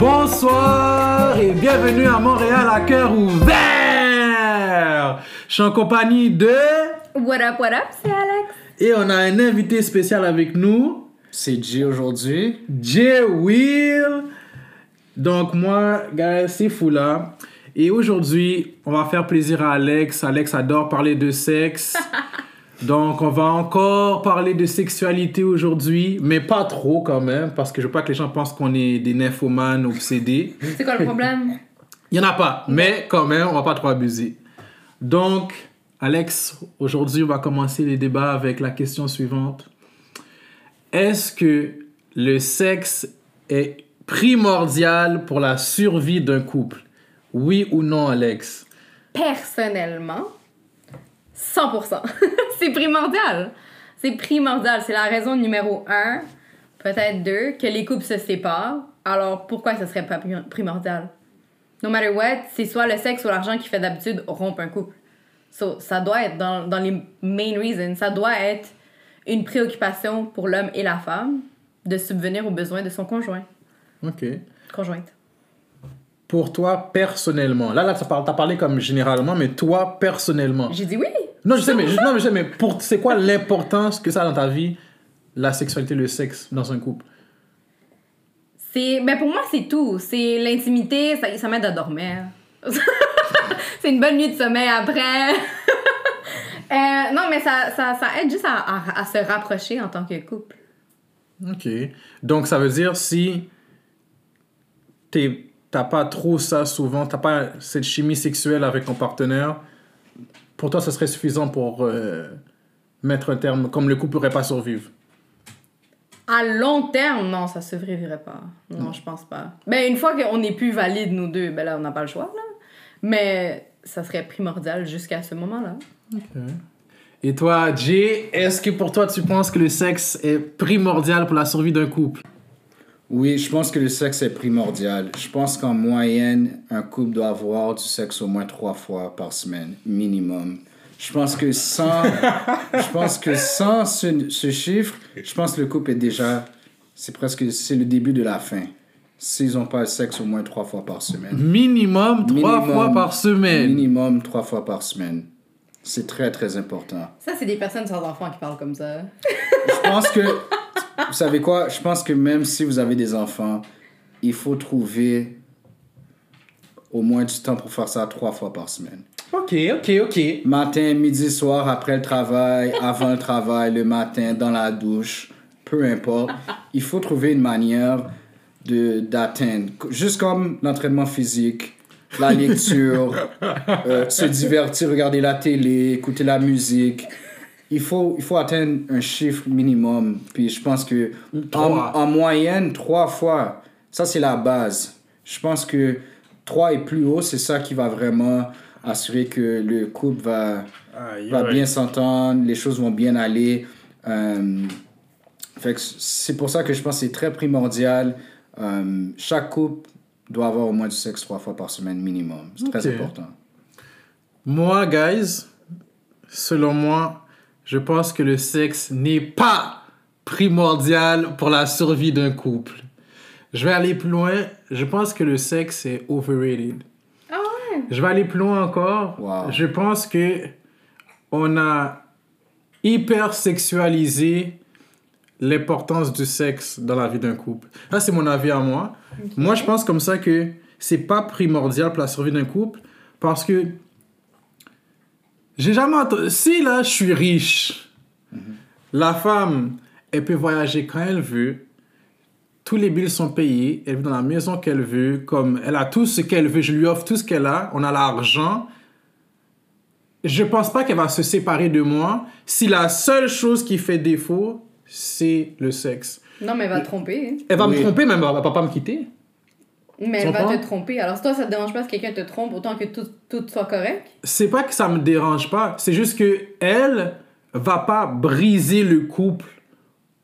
Bonsoir et bienvenue à Montréal à cœur ouvert. Je suis en compagnie de What up, what up, c'est Alex. et on a un invité spécial avec nous, C'est J aujourd'hui. Jay Will. Donc moi, guys, c'est fou là. Et aujourd'hui, on va faire plaisir à Alex. Alex adore parler de sexe. Donc on va encore parler de sexualité aujourd'hui, mais pas trop quand même, parce que je veux pas que les gens pensent qu'on est des nymphomanes obsédés. C'est quoi le problème? Il y en a pas, mais quand même, on va pas trop abuser. Donc, Alex, aujourd'hui, on va commencer les débats avec la question suivante. Est-ce que le sexe est primordial pour la survie d'un couple? Oui ou non, Alex? Personnellement, 100%. c'est primordial. C'est primordial. C'est la raison numéro un, peut-être deux, que les couples se séparent. Alors pourquoi ce serait pas pri- primordial? No matter what, c'est soit le sexe ou l'argent qui fait d'habitude rompre un couple. So, ça doit être dans, dans les main reasons. Ça doit être une préoccupation pour l'homme et la femme de subvenir aux besoins de son conjoint. Ok. Conjointe. Pour toi, personnellement, là, là, tu as parlé comme généralement, mais toi, personnellement. J'ai dit oui. Non, je sais, mais, non, mais, je sais, mais pour, c'est quoi l'importance que ça a dans ta vie, la sexualité, le sexe dans un couple? C'est, ben pour moi, c'est tout. C'est l'intimité, ça, ça m'aide à dormir. c'est une bonne nuit de sommeil après. Euh, non, mais ça, ça, ça aide juste à, à, à se rapprocher en tant que couple. Ok. Donc, ça veut dire si t'es- t'as pas trop ça souvent, t'as pas cette chimie sexuelle avec ton partenaire, pour toi, ça serait suffisant pour euh, mettre un terme, comme le couple pourrait pas survivre? À long terme, non, ça se survivrait pas. Non, je pense pas. Ben, une fois qu'on n'est plus valide, nous deux, ben là, on n'a pas le choix, là. Mais ça serait primordial jusqu'à ce moment-là. Et toi, Jay, est-ce que pour toi, tu penses que le sexe est primordial pour la survie d'un couple? Oui, je pense que le sexe est primordial. Je pense qu'en moyenne, un couple doit avoir du sexe au moins trois fois par semaine, minimum. Je pense que sans, je pense que sans ce, ce chiffre, je pense que le couple est déjà, c'est presque, c'est le début de la fin. S'ils n'ont pas le sexe au moins trois fois par semaine. Minimum trois Minimum. fois par semaine. Minimum trois fois par semaine. C'est très, très important. Ça, c'est des personnes sans enfants qui parlent comme ça. Je pense que, vous savez quoi, je pense que même si vous avez des enfants, il faut trouver au moins du temps pour faire ça trois fois par semaine. Ok, ok, ok. Matin, midi, soir, après le travail, avant le travail, le matin, dans la douche, peu importe. Il faut trouver une manière de d'atteindre. Juste comme l'entraînement physique, la lecture, euh, se divertir, regarder la télé, écouter la musique. Il faut, il faut atteindre un chiffre minimum. Puis je pense que en, moyenne, trois fois, ça c'est la base. Je pense que trois et plus haut, c'est ça qui va vraiment assurer que le couple va, va bien s'entendre, les choses vont bien aller. Euh, fait c'est pour ça que je pense que c'est très primordial. Euh, chaque couple doit avoir au moins du sexe trois fois par semaine minimum. C'est très important. Moi, guys, selon moi, je pense que le sexe n'est pas primordial pour la survie d'un couple. Je vais aller plus loin. Je pense que le sexe est overrated. Ah ouais? Je vais aller plus loin encore. Wow. Je pense que on a hyper sexualisé l'importance du sexe dans la vie d'un couple. Ça, c'est mon avis à moi. Moi, je pense comme ça que c'est pas primordial pour la survie d'un couple parce que j'ai jamais entendu. Si là, je suis riche, la femme, elle peut voyager quand elle veut. Tous les billes sont payés. Elle vit dans la maison qu'elle veut. Comme elle a tout ce qu'elle veut. Je lui offre tout ce qu'elle a. On a l'argent. Je pense pas qu'elle va se séparer de moi si la seule chose qui fait défaut, c'est le sexe. Non, mais elle va te tromper. Elle va me tromper, mais elle va elle va pas me quitter. Mais elle va te tromper. Alors, si toi, ça te dérange pas que quelqu'un te trompe autant que tout, tout soit correct? c'est pas que ça me dérange pas, c'est juste que elle va pas briser le couple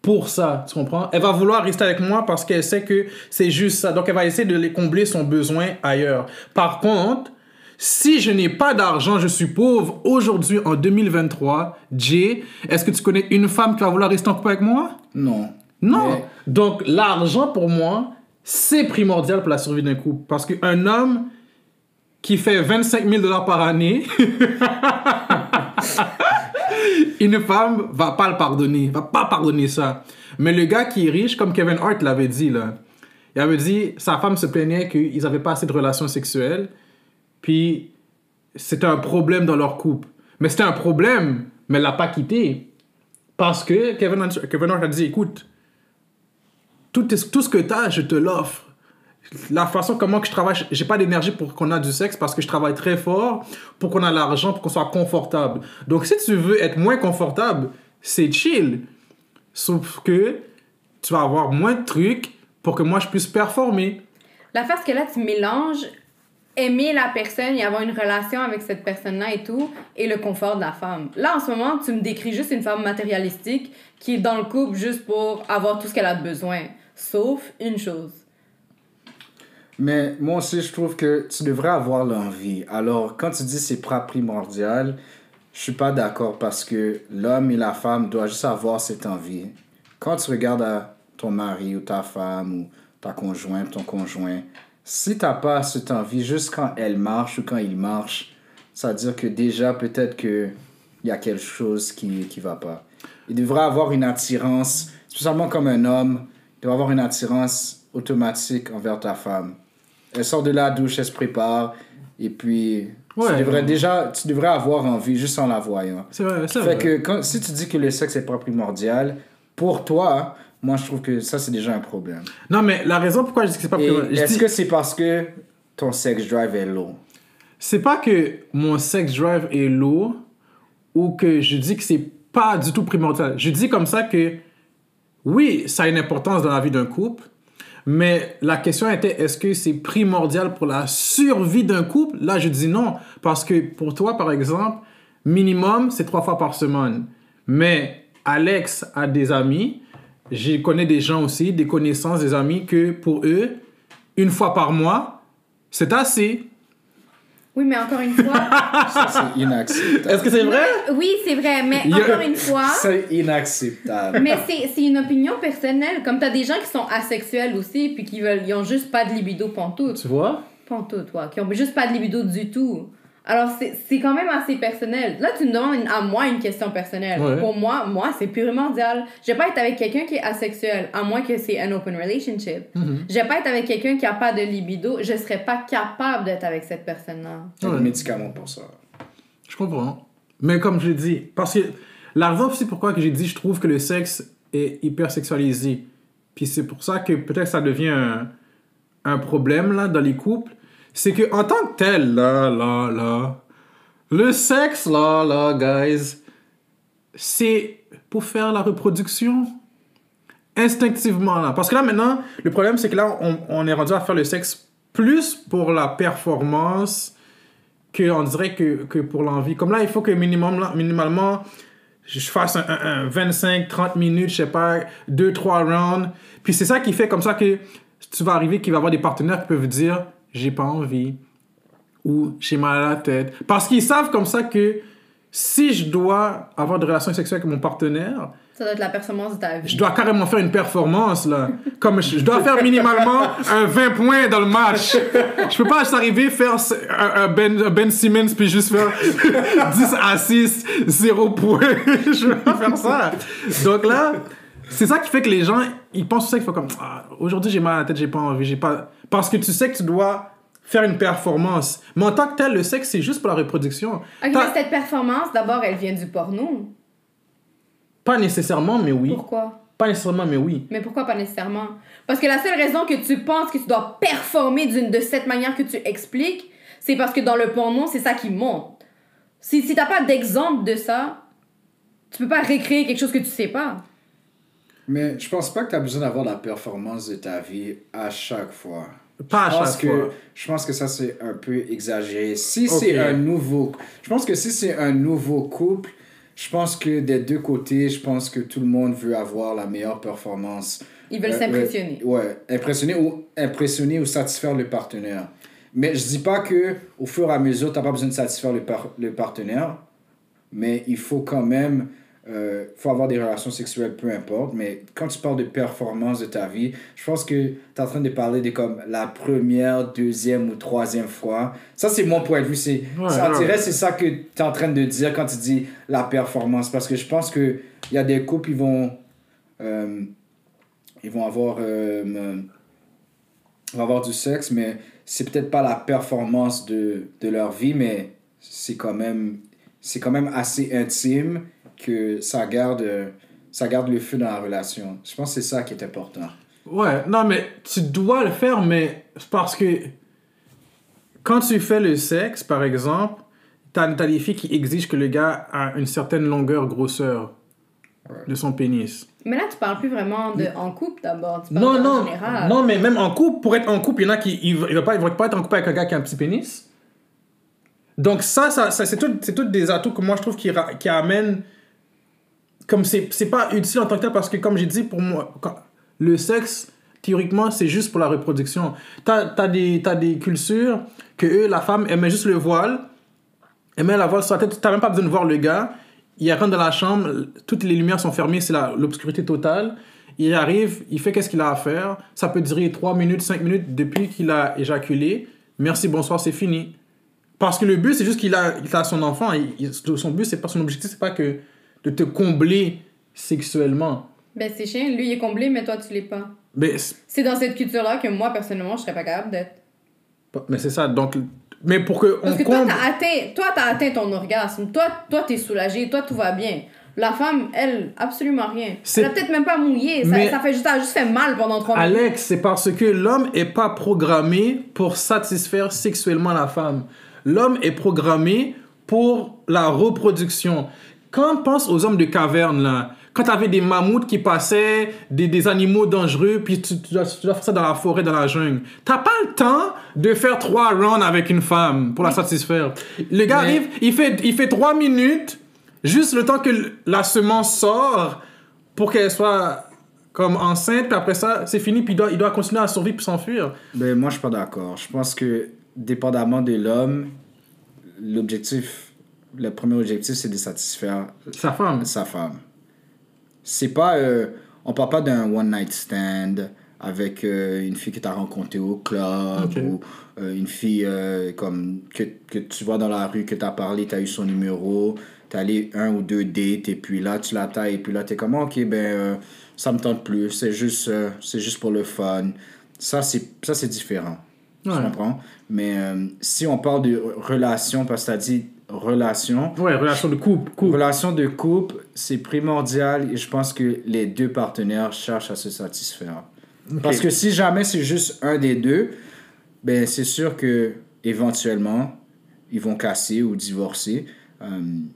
pour ça, tu comprends? Elle va vouloir rester avec moi parce qu'elle sait que c'est juste ça. Donc elle va essayer de les combler son besoin ailleurs. Par contre, si je n'ai pas d'argent, je suis pauvre aujourd'hui en 2023, Jay, est-ce que tu connais une femme qui va vouloir rester en couple avec moi? Non. Non. Mais- Donc l'argent pour moi, c'est primordial pour la survie d'un couple. Parce qu'un homme qui fait 25 000 dollars par année, une femme va pas le pardonner, va pas pardonner ça. Mais le gars qui est riche, comme Kevin Hart l'avait dit là, il avait dit sa femme se plaignait qu'ils n'avaient pas assez de relations sexuelles, puis c'était un problème dans leur couple. Mais c'était un problème, mais elle l'a pas quitté parce que Kevin, Hart- Kevin Hart a dit écoute, tout, tout ce que tu as, je te l'offre. La façon comment que je travaille, j'ai pas d'énergie pour qu'on a du sexe parce que je travaille très fort pour qu'on a l'argent, pour qu'on soit confortable. Donc si tu veux être moins confortable, c'est chill. Sauf que tu vas avoir moins de trucs pour que moi je puisse performer. L'affaire, c'est que là, tu mélanges aimer la personne et avoir une relation avec cette personne-là et tout, et le confort de la femme. Là, en ce moment, tu me décris juste une femme matérialistique qui est dans le couple juste pour avoir tout ce qu'elle a besoin. Sauf une chose. Mais moi aussi, je trouve que tu devrais avoir l'envie. Alors, quand tu dis c'est pas primordial, je suis pas d'accord parce que l'homme et la femme doivent juste avoir cette envie. Quand tu regardes ton mari ou ta femme ou ta conjointe, ton conjoint, si t'as pas cette envie juste quand elle marche ou quand il marche, ça veut dire que déjà peut-être que il y a quelque chose qui qui va pas. Il devrait avoir une attirance, spécialement comme un homme, il doit avoir une attirance automatique envers ta femme. Elle sort de la douche, elle se prépare, et puis Ouais. tu, devrais déjà, tu devrais avoir envie juste en la voyant. C'est vrai, c'est Fait vrai. que quand, si tu dis que le sexe est pas primordial, pour toi, moi je trouve que ça c'est déjà un problème. Non, mais la raison pourquoi je dis que c'est pas primordial, Est-ce dis- que c'est parce que ton sex drive est low? c'est pas que mon sex drive est lourd ou que je dis que c'est pas du tout primordial. Je dis comme ça que oui, ça a une importance dans la vie d'un couple, mais la question était est-ce que c'est primordial pour la survie d'un couple? Là, je dis non, parce que pour toi, par exemple, minimum, c'est trois fois par semaine. Mais Alex a des amis, je connais des gens aussi, des connaissances, des amis, que pour eux, une fois par mois, c'est assez. Oui, mais encore une fois. Ça c'est inacceptable. Est-ce que c'est vrai? Oui, c'est vrai, mais Il encore une fois. C'est inacceptable. Mais c'est c'est une opinion personnelle. Comme t'as des gens qui sont asexuels aussi, puis qui veulent, ils ont juste pas de libido pantoute. Tu vois? Pantoute, ouais. Qui ont juste pas de libido du tout. Alors, c'est c'est quand même assez personnel. Là, tu me demandes une- à moi une question personnelle. Ouais. Pour moi, moi, c'est primordial. Je vais pas être avec quelqu'un qui est asexuel, à moins que c'est un open relationship. Mhm. Je vais pas être avec quelqu'un qui a pas de libido. Je serais pas capable d'être avec cette personne-là. Y a des médicaments pour ça. Je comprends. Mais comme je l'ai dit, parce que la raison aussi pourquoi que j'ai dit je trouve que le sexe est hyper sexualisé. Puis c'est pour ça que peut-être ça devient un, un problème là dans les couples. C'est que en tant que tel, là, là, là, le sexe, là, là, guys, c'est pour faire la reproduction instinctivement là. Parce que là maintenant, le problème c'est que là, on, on est rendu à faire le sexe plus pour la performance que on dirait que, que pour l'envie. Comme là, il faut que minimum, là, minimalement, je fasse un, un- un 25, 30 minutes, je sais pas, 2, 3 rounds. Puis c'est ça qui fait comme ça que tu vas arriver qu'il va y avoir des partenaires qui peuvent dire j'ai pas envie ou j'ai mal à la tête. Parce qu'ils savent comme ça que si je dois avoir de relations sexuelles avec mon partenaire, Ça doit être la performance de ta vie. je dois carrément faire une performance là. Comme je, je dois faire minimalement un 20 points dans le match. Je peux pas juste arriver faire un, ben, Ben Simmons puis juste faire 10 à 6, 0 points. je veux pas faire ça. Donc là, c'est ça qui fait que les gens, ils pensent ça qu'il faut comme ah, aujourd'hui j'ai mal à la tête, j'ai pas envie, j'ai pas parce que tu sais que tu dois faire une performance. Mais en tant que tel, le sexe c'est juste pour la reproduction. Ok, T'as- mais cette performance, d'abord, elle vient du porno. Pas nécessairement, mais oui. Pourquoi? Pas nécessairement, mais oui. Mais pourquoi pas nécessairement? Parce que la seule raison que tu penses que tu dois performer d'une de cette manière que tu expliques, c'est parce que dans le porno, c'est ça qui monte. Si, si t'as pas d'exemple de ça, tu peux pas recréer quelque chose que tu sais pas. Mais je pense pas que tu as besoin d'avoir la performance de ta vie à chaque fois. Pas à je pense chaque que, fois. Je pense que ça, c'est un peu exagéré. Si c'est un nouveau... Je pense que si c'est un nouveau couple, je pense que des deux côtés, je pense que tout le monde veut avoir la meilleure performance. Ils veulent Euh, s'impressionner. Ouais, impressionner ou, impressionner ou satisfaire le partenaire. Mais je dis pas que au fur et à mesure, tu n'as pas besoin de satisfaire le, par- le partenaire, mais il faut quand même euh, faut avoir des relations sexuelles, peu importe, mais quand tu parles de performance de ta vie, je pense que tu es en train de parler de comme la première, deuxième ou troisième fois. Ça, c'est mon point de vue. C'est, Ouais, ça, c'est ça que tu es en train de dire quand tu dis la performance. Parce que je pense qu'il y a des couples, ils vont, euh, ils vont avoir, euh, vont avoir du sexe, mais c'est peut-être pas la performance de, de leur vie, mais c'est quand même c'est quand même assez intime que ça garde euh, ça garde le feu dans la relation. Je pense que c'est ça qui est important. Ouais, non, mais tu dois le faire, mais c'est parce que quand tu fais le sexe, par exemple, t'as as des filles qui exigent que le gars a une certaine longueur, grosseur de son pénis. Mais là, tu parles plus vraiment de en couple d'abord. Tu parles Non, en non, général. non, mais même en couple, pour être en couple, il y en a qui ils, vont- ils vont pas, ils pas être en couple avec un gars qui a un petit pénis. Donc ça, ça, ça c'est tout, c'est tout des atouts que moi je trouve qui, qui amènent comme c'est c'est pas utile en tant que tel parce que comme j'ai dit pour moi le sexe théoriquement c'est juste pour la reproduction. T'as as des t'as des cultures que eux la femme elle met juste le voile elle met la voile sur la tête. T'as même pas besoin de voir le gars. Il rentre dans la chambre toutes les lumières sont fermées c'est la- l'obscurité totale. Il arrive il fait qu'est-ce qu'il a à faire. Ça peut durer 3 minutes 5 minutes depuis qu'il a éjaculé. Merci bonsoir c'est fini. Parce que le but, c'est juste qu'il a, il a son enfant. son but, c'est pas son objectif, c'est pas que de te combler sexuellement. Ben, c'est chiant. Lui, il est comblé, mais toi, tu l'es pas. Mais, c'est dans cette culture-là que moi, personnellement, je serais pas capable d'être. mais c'est ça. Donc, mais pour que Parce on que toi, comble. t'as atteint, toi, t'as atteint ton orgasme. Toi, toi, t'es soulagé. Toi, tout va bien. La femme, elle, absolument rien. Elle a peut-être même pas mouillé. Ça, Mais- ça fait juste, ça a juste fait mal pendant trois minutes. Alex, c'est parce que l'homme est pas programmé pour satisfaire sexuellement la femme. L'homme est programmé pour la reproduction. Quand on pense aux hommes de caverne, là, quand tu avais des mammouths qui passaient, des, des animaux dangereux, puis tu, tu dois, tu dois faire ça dans la forêt, dans la jungle, t'as pas le temps de faire trois rounds avec une femme pour la satisfaire. Le gars Mais- arrive, il fait, il fait trois minutes, juste le temps que la semence sort pour qu'elle soit comme enceinte, puis après ça, c'est fini, puis il doit, il doit continuer à survivre puis s'enfuir. Ben, moi, je suis pas d'accord. Je pense que, dépendamment de l'homme, l'objectif, le premier objectif, c'est de satisfaire Sa femme. sa femme. C'est pas. euh, on parle pas d'un one night stand avec euh, une fille que tu as rencontrée au club ou euh, une fille comme que, que tu vois dans la rue, que tu as parlé, tu as eu son numéro, tu allé un ou deux dates et puis là tu la tailles et puis là tu es comme ok, ben ça me tente plus, c'est juste, c'est juste pour le fun. Ça, c'est différent. Tu Ouais. comprends? Mais si on parle de relation, parce que tu as dit relation, Ouais, relation de couple. couple. Relation de couple, c'est primordial et je pense que les deux partenaires cherchent à se satisfaire. Parce que si jamais c'est juste un des deux, ben c'est sûr que éventuellement ils vont casser ou divorcer. Euh,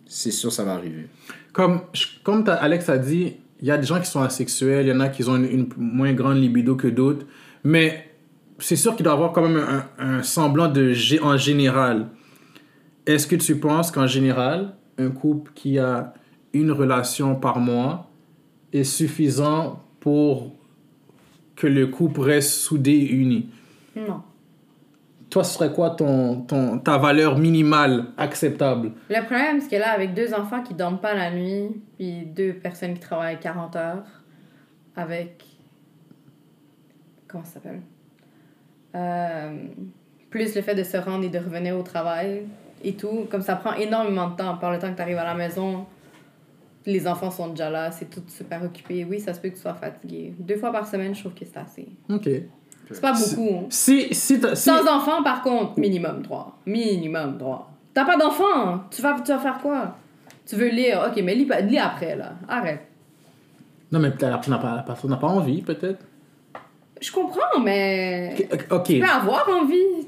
c'est sûr ça va arriver. Comme, comme Alex a dit, il y a des gens qui sont asexuels, il y en a qui ont une, une moins grande libido que d'autres, mais c'est sûr qu'il doit y avoir quand même un, un semblant de en général. Est-ce que tu penses qu'en général, un couple qui a une relation par mois est suffisant pour que le couple reste soudé et uni? Non. Toi, ce serait quoi ton, ton, ta valeur minimale acceptable? Le problème, c'est que là, avec deux enfants qui dorment pas la nuit, puis deux personnes qui travaillent 40 heures, avec. Comment ça s'appelle? Euh, Plus le fait de se rendre et de revenir au travail et tout, comme ça prend énormément de temps. Par le temps que tu arrives à la maison, les enfants sont déjà là, c'est tout super occupé. Oui, ça se peut que tu sois fatigué. Deux fois par semaine, je trouve que c'est assez. Ok. C'est pas beaucoup. hein. Si, si, t'as- si- Sans enfants, par contre, minimum 3. Minimum 3. T'as pas d'enfant, tu vas, tu vas faire quoi? Tu veux lire? Ok, mais lis, lis après, là. Arrête. Non, mais peut-être pas, la personne n'a pas envie, peut-être. Je comprends, mais. Ok. Tu peux avoir envie.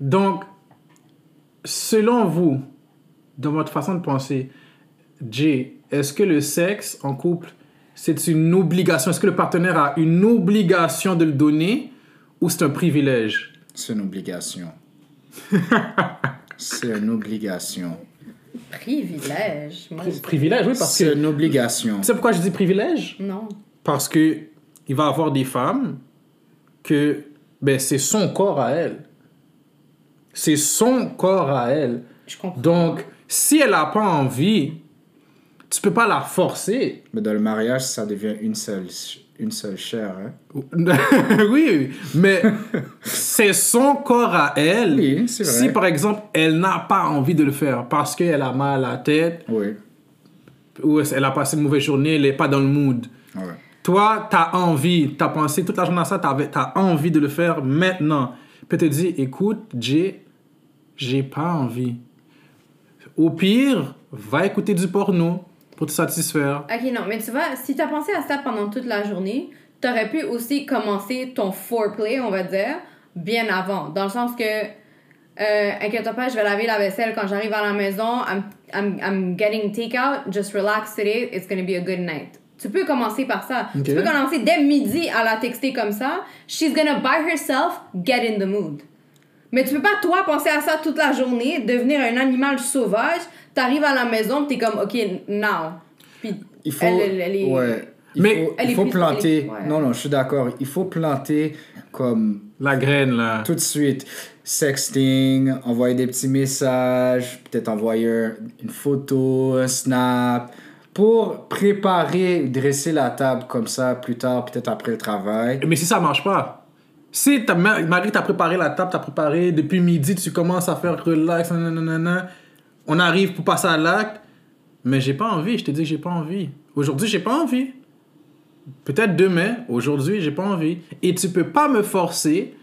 Donc, selon vous, dans votre façon de penser, Jay, est-ce que le sexe en couple, c'est une obligation? Est-ce que le partenaire a une obligation de le donner ou c'est un privilège? C'est une obligation. c'est une obligation. Privilège? Moi, Privilège, oui, parce C'est que. une obligation. Tu sais pourquoi je dis privilège? Non. Parce que il va y avoir des femmes que ben, c'est son corps à elle. C'est son corps à elle. Je comprends. Donc, si elle n'a pas envie, tu peux pas la forcer. Mais dans le mariage, ça devient une seule, une seule chair. Hein? oui, mais c'est son corps à elle. Oui, c'est vrai. Si par exemple, elle n'a pas envie de le faire parce qu'elle a mal à la tête Oui. ou elle a passé une mauvaise journée, elle n'est pas dans le mood. Ouais. Toi, tu as envie, tu as pensé toute la journée à ça, tu as envie de le faire maintenant. Puis te dit, écoute, Jay, j'ai pas envie. Au pire, va écouter du porno pour te satisfaire. Ok, non, mais tu vois, si t'as pensé à ça pendant toute la journée, t'aurais pu aussi commencer ton foreplay, on va dire, bien avant. Dans le sens que, euh, inquiète pas, je vais laver la vaisselle quand j'arrive à la maison. I'm, I'm, I'm getting takeout. Just relax today. It's gonna be a good night. Tu peux commencer par ça. Tu peux commencer dès midi à la texter comme ça. She's gonna by herself get in the mood. Mais tu peux pas, toi, penser à ça toute la journée, devenir un animal sauvage. T'arrives à la maison, t'es comme, OK, now. Puis, Il faut, elle, elle- elle est- ouais, il Mais- faut, il faut plus- planter. elle est- ouais. Non, non, je suis d'accord. Il faut planter comme La graine, là. tout de suite. Sexting, envoyer des petits messages, peut-être envoyer un- une photo, un snap, pour préparer, dresser la table comme ça plus tard, peut-être après le travail. Mais si ça marche pas, si ta ma- Marie t'a préparé la table, t'as préparé depuis midi, tu commences à faire relax, on arrive pour passer à l'acte, mais j'ai pas envie, je te dis que j'ai pas envie. Aujourd'hui, j'ai pas envie. Peut-être demain, aujourd'hui, j'ai pas envie. Et tu peux pas me forcer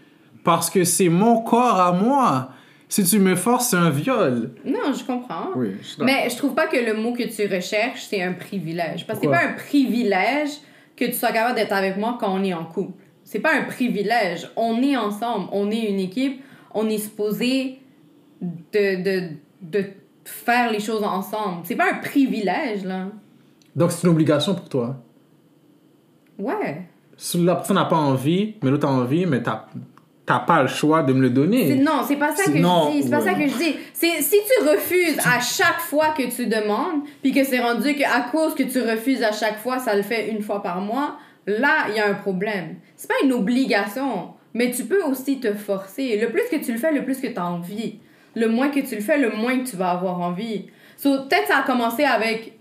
parce que c'est mon corps à moi. Si tu me forces, c'est un viol. Non, je comprends. Oui, je. Mais je trouve pas que le mot que tu recherches, c'est un privilège. Parce que c'est pas un privilège que tu sois capable d'être avec moi quand on est en couple. C'est pas un privilège. On est ensemble, on est une équipe, on est supposé de, de, de faire les choses ensemble. C'est pas un privilège, là. Donc c'est une obligation pour toi. Ouais. Si la personne n'a pas envie, mais l'autre a envie, mais t'as t'as pas le choix de me le donner. Non, c'est pas ça que non, je dis. C'est pas ouais. ça que je dis. C'est si tu refuses à chaque fois que tu demandes, puis que c'est rendu que à cause que tu refuses à chaque fois, ça le fait une fois par mois, là, il y a un problème. C'est pas une obligation, mais tu peux aussi te forcer. Le plus que tu le fais, le plus que tu as envie. Le moins que tu le fais, le moins que tu vas avoir envie. So, peut-être ça a commencé avec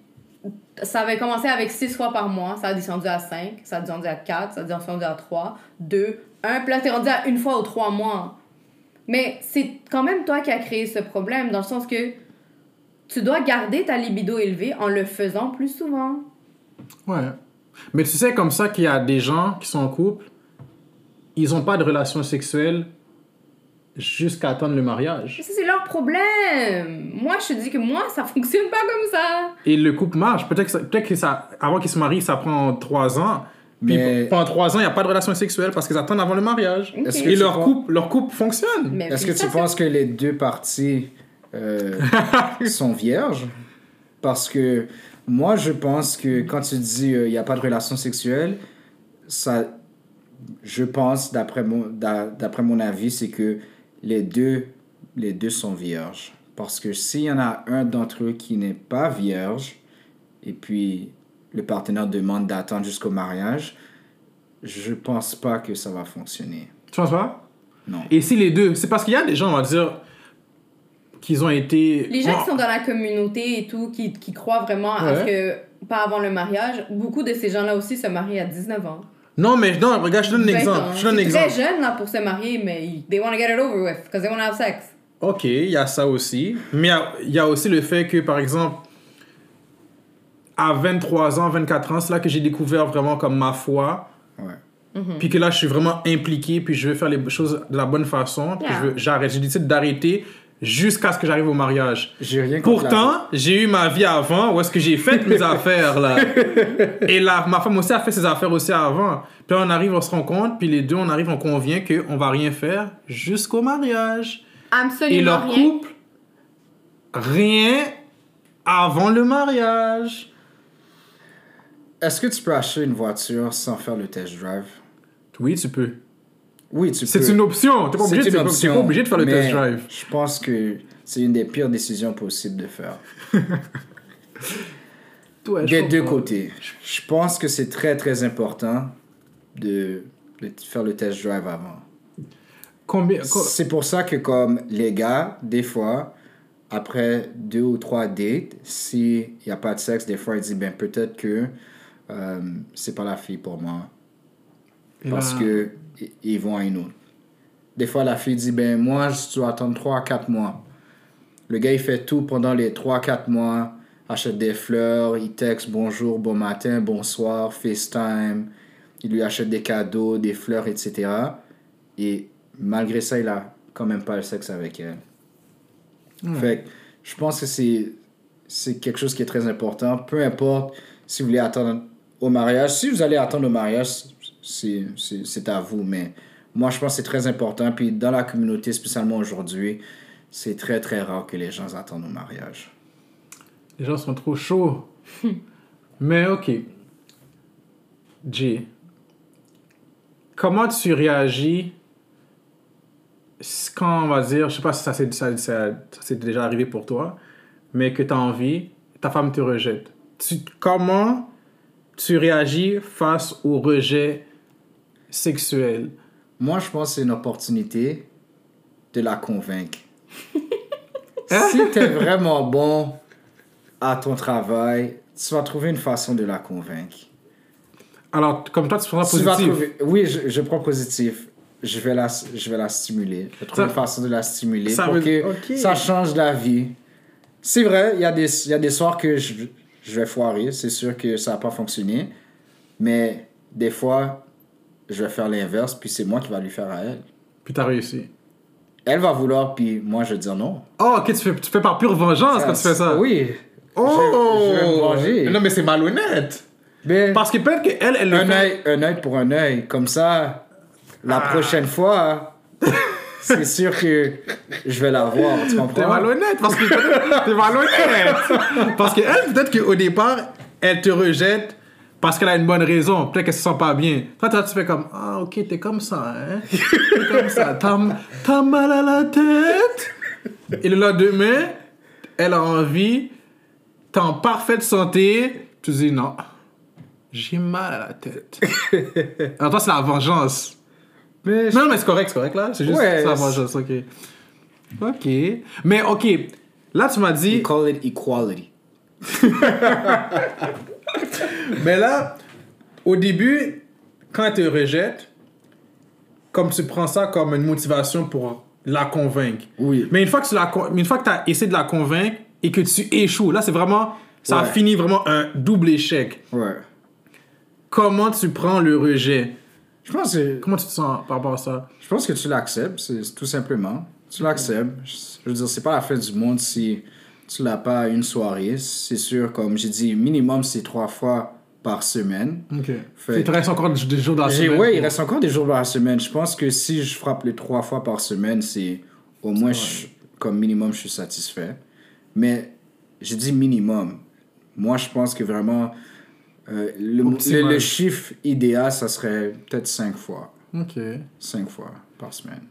ça avait commencé avec 6 fois par mois, ça a descendu à 5, ça a descendu à 4, ça a descendu à 3, 2, 1, puis là t'es rendu à une fois ou trois mois. Mais c'est quand même toi qui as créé ce problème, dans le sens que tu dois garder ta libido élevée en le faisant plus souvent. Ouais. Mais tu sais comme ça qu'il y a des gens qui sont en couple, ils ont pas de relation sexuelle jusqu'à attendre le mariage. Mais ça, c'est leur problème. Moi, je te dis que moi, ça fonctionne pas comme ça. Et le couple marche. Peut-être que, ça, que ça, avant qu'ils se marient, ça prend trois ans. Puis Mais- pendant trois ans, il n'y a pas de relation sexuelle parce qu'ils attendent avant le mariage. Que Et leur couple, leur couple fonctionne. Mais Est-ce que tu penses que les deux parties euh, sont vierges? Parce que moi, je pense que quand tu dis euh, il n'y a pas de relation sexuelle, ça, je pense, d'après mon, d'après mon avis, c'est que les deux, les deux sont vierges. Parce que s'il y en a un d'entre eux qui n'est pas vierge, et puis le partenaire demande d'attendre jusqu'au mariage, je pense pas que ça va fonctionner. Tu penses pas? Non. Et si les deux, c'est parce qu'il y a des gens, on va dire, qu'ils ont été. Les gens Oh, qui sont dans la communauté et tout, qui, qui croient vraiment à ce que, pas avant le mariage, beaucoup de ces gens-là aussi se marient à 19 ans. Non, mais non, regarde, je donne un 20 exemple. ans. Je donne un très jeune là, pour se marier, mais ils- they want to get it over with, because they want to have sex. Ok, il y a ça aussi. Mais il y a- il y, a aussi le fait que, par exemple, à 23 ans, 24 ans, c'est là que j'ai découvert vraiment comme ma foi. Ouais. Puis que là, je suis vraiment impliqué, puis je veux faire les choses de la bonne façon. Puis Yeah. je veux- j'arrête. J'ai décidé d'arrêter jusqu'à ce que j'arrive au mariage. J'ai rien contre la- Pourtant, j'ai eu ma vie avant où est-ce que j'ai fait mes affaires là. Et là, ma femme aussi a fait ses affaires aussi avant. Puis on arrive, on se rend compte, puis les deux, on arrive, on convient qu'on va rien faire jusqu'au mariage. Absolument Et leur rien. couple, rien avant le mariage. Est-ce que tu peux acheter une voiture sans faire le test drive? Oui, tu peux. Oui, tu peux. C'est une option. Une t'es pas- obligé de faire le test drive. Je pense que c'est une des pires décisions possibles de faire. Ouais, des deux côtés. Je pense que c'est très très important de, de faire le test drive avant. Combien, C'est pour ça que comme les gars, des fois, après deux ou trois dates, s'il n'y a pas de sexe, des fois, il dit, ben peut-être que euh, c'est pas la fille pour moi. Et Parce là- que ils vont à une autre. Des fois, la fille dit, ben moi, je dois attendre 3 à 4 mois. Le gars, il fait tout pendant les 3 à 4 mois. Achète des fleurs, il texte bonjour, bon matin, bonsoir, FaceTime. Il lui achète des cadeaux, des fleurs, etc. Et malgré ça, il a quand même pas le sexe avec elle. Fait que je pense que c'est, c'est quelque chose qui est très important. Peu importe si vous voulez attendre au mariage. Si vous allez attendre au mariage, c'est, c'est, c'est à vous. Mais moi, je pense que c'est très important. Puis dans la communauté, spécialement aujourd'hui, c'est très, très rare que les gens attendent au mariage. Les gens sont trop chauds. Mais ok. Jay, comment tu réagis quand, on va dire, je sais pas si ça s'est ça, ça- ça s'est déjà arrivé pour toi, mais que tu as envie, ta femme te rejette. Tu- comment tu réagis face au rejet sexuel Moi, je pense que c'est une opportunité de la convaincre. Si tu es vraiment bon à ton travail, tu vas trouver une façon de la convaincre. Alors, comme toi, tu prends Tu vas positif. trouver- Oui, je, je prends positif. Je vais la, je vais la stimuler. Je vais trouver Ça- une façon de la stimuler Ça pour veut- que ok. ça change la vie. C'est vrai, il y, a des- y a des soirs que je, je vais foirer. C'est sûr que ça n'a pas fonctionné. Mais des fois, je vais faire l'inverse, puis c'est moi qui va lui faire à elle. Puis tu as réussi. Elle va vouloir, puis moi, je vais dire non. Oh, ok, tu fais, tu fais par pure vengeance quand tu fais ça. Oui. Oh! Je- je vais me venger. Non, mais c'est malhonnête. Mais Parce que peut-être qu'elle, elle le un fait. œil, un œil pour un œil. Comme ça, la Ah. prochaine fois, c'est sûr que je vais la voir. Tu T'es comprends? malhonnête parce que t'es malhonnête. Parce qu'elle, peut-être qu'au départ, elle te rejette parce qu'elle a une bonne raison. Peut-être qu'elle se sent pas bien. Toi, toi, tu fais comme Ah, ok, t'es comme ça, hein? T'es comme ça. T'as mal à la tête? Et le lendemain, elle a envie, t'es en parfaite santé. Tu dis Non, j'ai mal à la tête. Alors, toi, c'est la vengeance. Mais je- Non, mais c'est correct, c'est correct là. C'est juste Ouais, ça, vengeance, ok. Ok. Mais ok, là tu m'as dit. we call it equality. Mais là, au début, quand elle te rejette, comme tu prends ça comme une motivation pour la convaincre. Oui. Mais une fois que tu la, une fois que as essayé de la convaincre et que tu échoues, là c'est vraiment. Ça a Ouais. fini vraiment un double échec. Ouais. Comment tu prends le rejet? Je pense que, Comment tu te sens par rapport à ça? Je pense que tu l'acceptes, c'est tout simplement. Tu l'acceptes. Je veux dire, c'est pas la fin du monde si tu l'as pas une soirée. C'est sûr, comme j'ai dit, minimum c'est trois fois par semaine. Ok. Fait- Il te reste encore des jours dans la semaine. ouais, il reste encore des jours dans la semaine. Je pense que si je frappe les trois fois par semaine, c'est au moins, je- comme minimum, je suis satisfait. Mais j'ai dit minimum. Moi, je pense que vraiment, euh, le, le- le chiffre idéal, ça serait peut-être cinq fois. Ok. Cinq fois par semaine.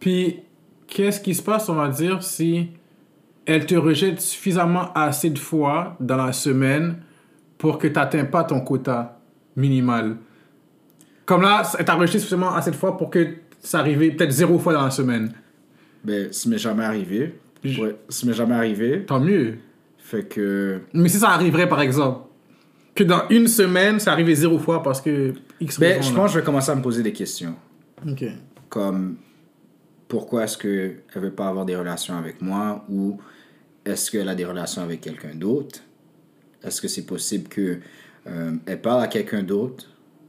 Puis, qu'est-ce qui se passe, on va dire, si elle te rejette suffisamment assez de fois dans la semaine pour que tu n'atteins pas ton quota minimal? Comme là, elle t'a rejeté suffisamment assez de fois pour que ça arrive peut-être zéro fois dans la semaine. Ben, ça m'est jamais arrivé. Je- Ouais, ça m'est jamais arrivé. Tant mieux. Fait que. Mais si ça arriverait, par exemple, que dans une semaine, ça arrivait zéro fois parce que X Ben, raison, je là. pense que je vais commencer à me poser des questions. Ok. comme pourquoi est-ce qu'elle veut pas avoir des relations avec moi? Ou est-ce qu'elle a des relations avec quelqu'un d'autre? Est-ce que c'est possible que euh, parle à quelqu'un d'autre?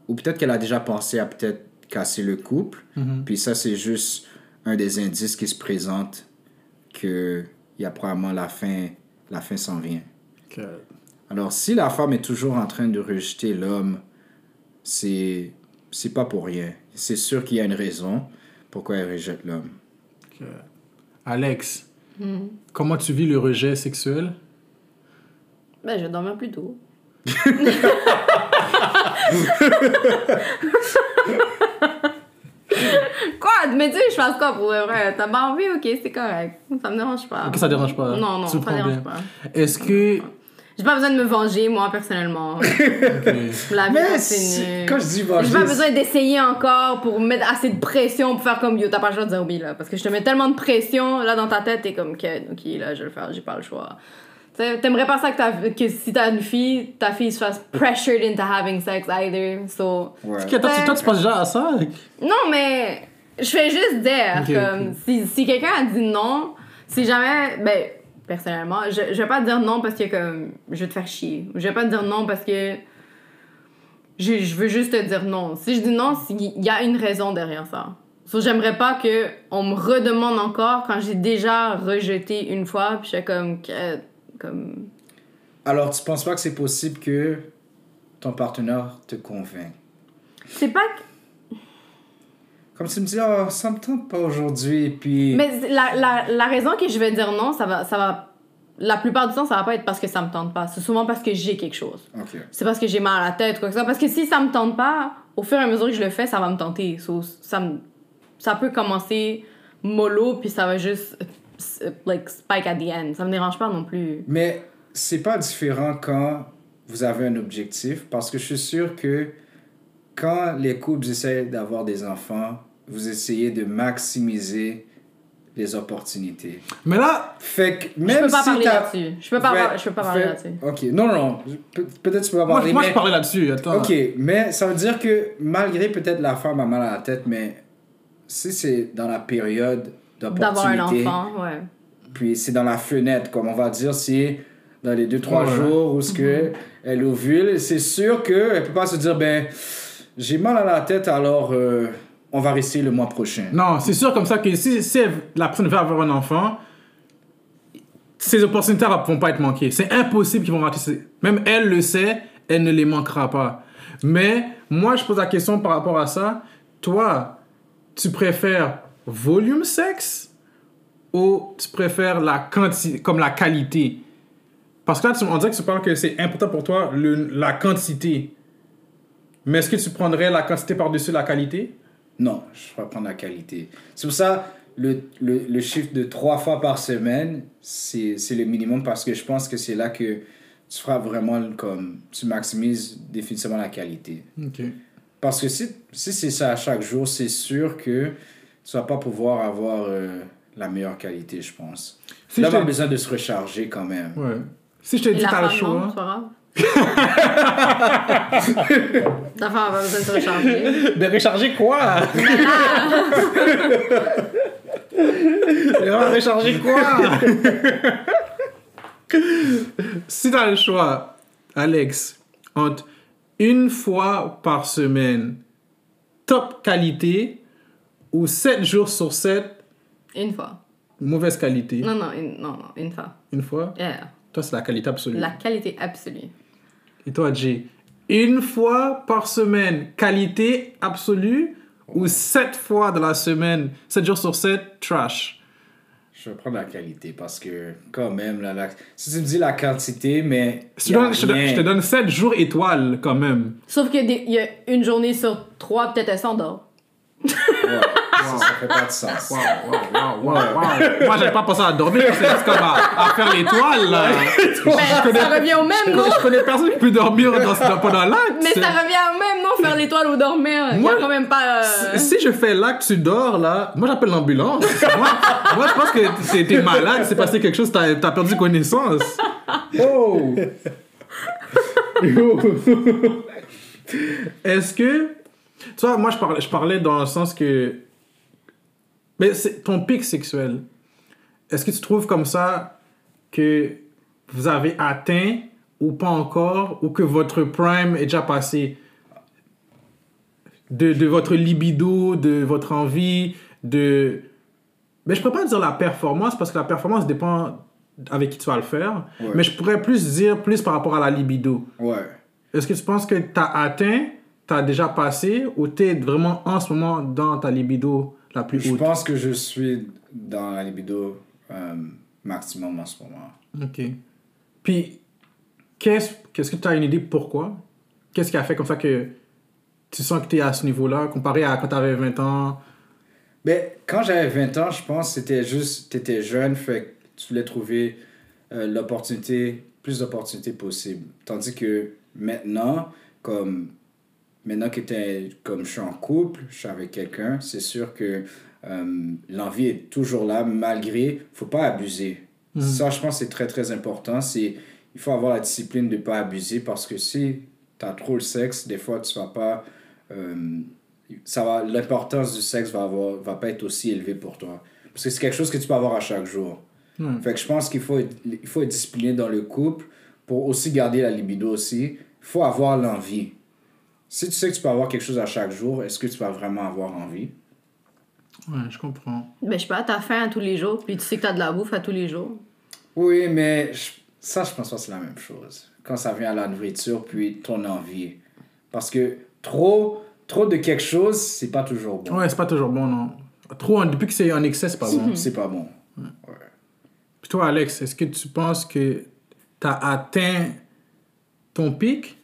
Ou peut-être qu'elle a déjà pensé à peut-être casser le couple puis ça c'est juste un des indices qui se présente que il y a probablement la fin la fin s'en vient. Ok. Alors, si la femme est toujours en train de rejeter l'homme, c'est c'est pas pour rien. C'est sûr qu'il y a une raison pourquoi elle rejette l'homme. Alex, comment tu vis le rejet sexuel? Ben, je dormais plus tôt. quoi? Mais tu sais, je fasse quoi pour le vrai? T'as pas envie? Ok, c'est correct. Ça me dérange pas. Ok, ça dérange pas. Non, non, Tu ça prends dérange bien. pas. Est-ce que. J'ai pas besoin de me venger, moi, personnellement. Ok. La vie Mais continue. c'est- quand je dis J'ai venger, pas besoin d'essayer encore pour mettre assez de pression pour faire comme yo, t'as pas le choix de dire oui là. Parce que je te mets tellement de pression, là dans ta tête, t'es comme ok, ok, là je vais le faire, j'ai pas le choix. T'aimerais pas ça que, ta- que si t'as une fille, ta fille se fasse pressured into having sex either. So. Ouais. Ok, toi, tu, toi, tu penses déjà à ça? Non, mais je fais juste dire, Ok, comme, si, si quelqu'un a dit non, si jamais, ben, personnellement, je, je vais pas te dire non parce que, comme, je vais te faire chier. Je vais pas te dire non parce que je, je veux juste te dire non. Si je dis non, qu'il y a une raison derrière ça. So, j'aimerais pas que on me redemande encore quand j'ai déjà rejeté une fois, puis je suis comme, comme, Alors, tu penses pas que c'est possible que ton partenaire te convainc? C'est pas que- Comme tu me dis, oh, ça me tente pas aujourd'hui, puis. Mais la, la, la raison que je vais dire non, ça va, ça va. La plupart du temps, ça va pas être parce que ça me tente pas. C'est souvent parce que j'ai quelque chose. Ok. C'est parce que j'ai mal à la tête ou quoi que ce soit. Parce que si ça me tente pas, au fur et à mesure que je le fais, ça va me tenter. So, ça, me- ça peut commencer mollo, puis ça va juste. euh, Like, spike at the end. Ça me dérange pas non plus. Mais c'est pas différent quand vous avez un objectif, parce que je suis sûr que quand les couples essaient d'avoir des enfants, vous essayez de maximiser les opportunités. Mais là, Fait que Je même peux pas si parler là-dessus. Je peux pas, Fait- je peux pas parler là-dessus. Ok, non, non, Pe- peut-être tu peux pas moi, parler, moi mais... je parlais là-dessus. Attends. Ok, mais ça veut dire que malgré peut-être la femme a mal à la tête, mais si c'est dans la période D'avoir un d'opportunité, enfant, ouais. puis c'est dans la fenêtre, comme on va dire, c'est dans les 2-3 Ouais. jours où ce que elle ovule, c'est sûr qu'elle peut pas se dire, ben, j'ai mal à la tête, alors euh, on va rester le mois prochain. Non, c'est sûr comme ça que si, la personne veut avoir un enfant, ces opportunités ne vont pas être manquées. C'est impossible qu'ils vont rater. Même elle le sait, elle ne les manquera pas. Mais moi, je pose la question par rapport à ça. Toi, tu préfères volume sexe ou tu préfères la quantité, comme la qualité? Parce que là, on dirait que tu parles que c'est important pour toi la quantité. Mais est-ce que tu prendrais la quantité par-dessus la qualité? Non, je vais prendre la qualité. C'est pour ça, le, le, le chiffre de trois fois par semaine, c'est c'est le minimum parce que je pense que c'est là que tu feras vraiment comme. Tu maximises définitivement la qualité. Ok. Parce que si, si c'est ça à chaque jour, c'est sûr que tu vas pas pouvoir avoir euh, la meilleure qualité, je pense. Si je avoir te- besoin de se recharger quand même. Ouais. Si je te dis t'as le choix. non, c'est pas besoin de recharger. De recharger quoi? De recharger quoi? Si t'as le choix, Alex, entre une fois par semaine, top qualité, ou 7 jours sur 7, Une fois. mauvaise qualité. Non, non, une, non, non, une fois. Une fois? Yeah. Toi, c'est la qualité absolue. La qualité absolue. Et toi, Jay Une fois par semaine, qualité absolue, ou 7 fois dans la semaine, 7 jours sur 7, trash? Je vais prendre la qualité parce que, quand même, là, la- si tu me dis la quantité, mais. Je te, donne, je, te donne, rien. je te donne 7 jours étoiles quand même. Sauf qu'il y a une journée sur trois, peut-être elle s'endort. Ouais, ça, ça fait pas de sens. Moi, j'avais pas pensé à dormir, c'est juste comme à, à faire l'étoile. ça revient au même, non? je connais personne qui peut dormir dans, pendant l'acte. Mais ça revient au même, non? Faire l'étoile ou dormir. Moi, quand même pas. euh, Si je fais l'acte, tu dors là, moi j'appelle l'ambulance. moi, moi, je pense que t'es malade, c'est passé quelque chose, t'as as perdu connaissance. Oh! Est-ce que. Tu vois, moi je parlais, je parlais dans le sens que. Mais c'est ton pic sexuel. Est-ce que tu trouves comme ça que vous avez atteint ou pas encore, ou que votre prime est déjà passé? de, de votre libido, de votre envie, de... Mais je ne pourrais pas dire la performance, parce que la performance dépend avec qui tu vas le faire. Ouais. Mais je pourrais plus dire plus par rapport à la libido. Ouais. Est-ce que tu penses que tu as atteint, tu as déjà passé, ou tu es vraiment en ce moment dans ta libido? La plus Je haute? pense que je suis dans la libido euh, maximum en ce moment. Ok. Puis, qu'est-ce qu'est-ce que tu as une idée pourquoi? Qu'est-ce qui a fait comme ça que tu sens que tu es à ce niveau-là, comparé à quand tu avais 20 ans? Mais quand j'avais 20 ans, je pense que c'était juste, t'étais jeune, fait que tu voulais trouver euh, l'opportunité plus d'opportunités possibles. Tandis que maintenant, comme maintenant que comme je suis en couple, je suis avec quelqu'un, c'est sûr que euh, l'envie est toujours là, malgré, faut pas abuser. Ça, je pense, c'est très, très important. C'est, il faut avoir la discipline de pas abuser parce que si tu as trop le sexe, des fois, tu vas pas, euh, ça va, l'importance du sexe va avoir, va pas être aussi élevée pour toi. Parce que c'est quelque chose que tu peux avoir à chaque jour. Fait que je pense qu'il faut être, il faut être discipliné dans le couple pour aussi garder la libido aussi. Il faut avoir l'envie. Si tu sais que tu peux avoir quelque chose à chaque jour, est-ce que tu vas vraiment avoir envie? Ouais, je comprends. Ben, je sais pas, t'as faim à tous les jours, puis tu sais que t'as de la bouffe à tous les jours. Oui, mais je- ça, je pense pas que c'est la même chose. Quand ça vient à la nourriture, puis ton envie. Parce que trop, trop de quelque chose, c'est pas toujours bon. Ouais, c'est pas toujours bon, non. Trop, en- depuis que c'est en excès, c'est pas bon. C'est pas bon. Puis toi, Alex, est-ce que tu penses que tu as atteint ton pic,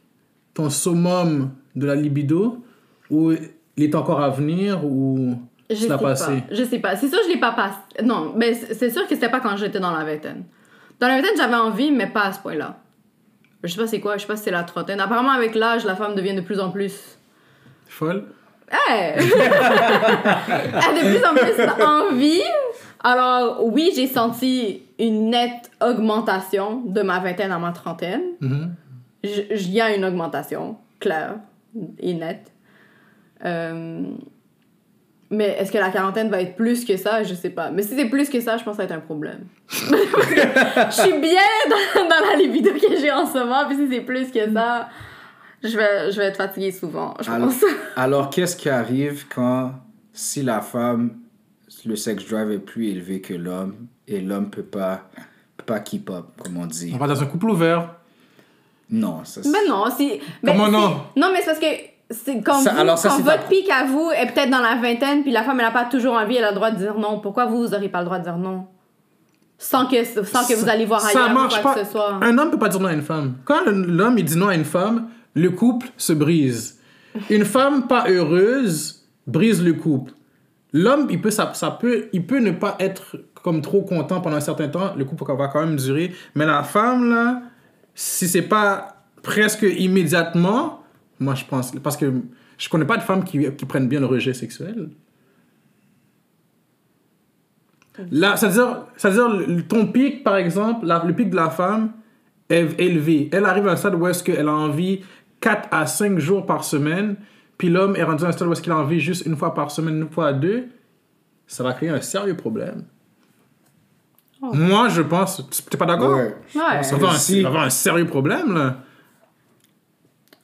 ton summum de la libido, ou il est encore à venir, ou Je tu sais l'as pas. passé? Je sais pas. C'est sûr, je l'ai pas passé. Non, mais c'est sûr que c'était pas quand j'étais dans la vingtaine. Dans la vingtaine, j'avais envie, mais pas à ce point-là. Je sais pas c'est quoi, je sais pas si c'est la trentaine. Apparemment, avec l'âge, la femme devient de plus en plus. Folle? Hey! Elle a de plus en plus envie. Alors, oui, j'ai senti une nette augmentation de ma vingtaine à ma trentaine. Mhm. J- Il y a une augmentation claire et nette. Euh, mais est-ce que la quarantaine va être plus que ça? Je sais pas. Mais si c'est plus que ça, je pense que ça va être un problème. je suis bien dans, dans la libido que j'ai en ce moment, puis si c'est plus que ça, je vais, je vais être fatiguée souvent, je Alors, pense. alors qu'est-ce qui arrive quand, si la femme, le sex drive est plus élevé que l'homme, et l'homme peut pas, peut pas keep up, comme on dit? On va dans un couple ouvert. Non, ça c'est... Ben non, si. ben Comment si- non? Non, mais c'est parce que c'est quand, Ça- vous- alors ça, quand c'est votre ta- pic à vous est peut-être dans la vingtaine, puis la femme, elle n'a pas toujours envie, elle a le droit de dire non. Pourquoi vous, vous n'aurez pas le droit de dire non? Sans que, sans que vous allez voir ailleurs ça ou marche quoi pas. que ce soit. Un homme peut pas dire non à une femme. Quand l'homme il dit non à une femme, le couple se brise. Une femme pas heureuse brise le couple. L'homme, il peut, ça, ça peut, il peut ne pas être comme trop content pendant un certain temps. Le couple va quand même durer. Mais la femme là, si c'est pas presque immédiatement, moi je pense parce que je connais pas de femmes qui, qui prennent bien le rejet sexuel. Là, c'est-à-dire, c'est-à-dire le- ton pic, par exemple, la- le pic de la femme est élevé. Elle arrive à un stade où est-ce qu'elle a envie 4 à 5 jours par semaine, puis l'homme est rendu à un stade où est-ce qu'il a envie juste une fois par semaine, une fois à deux. Ça va créer un sérieux problème. Oh. Moi, je pense... Tu n'es pas d'accord? Ouais. Ouais. Ça va, un, avoir un sérieux problème, là.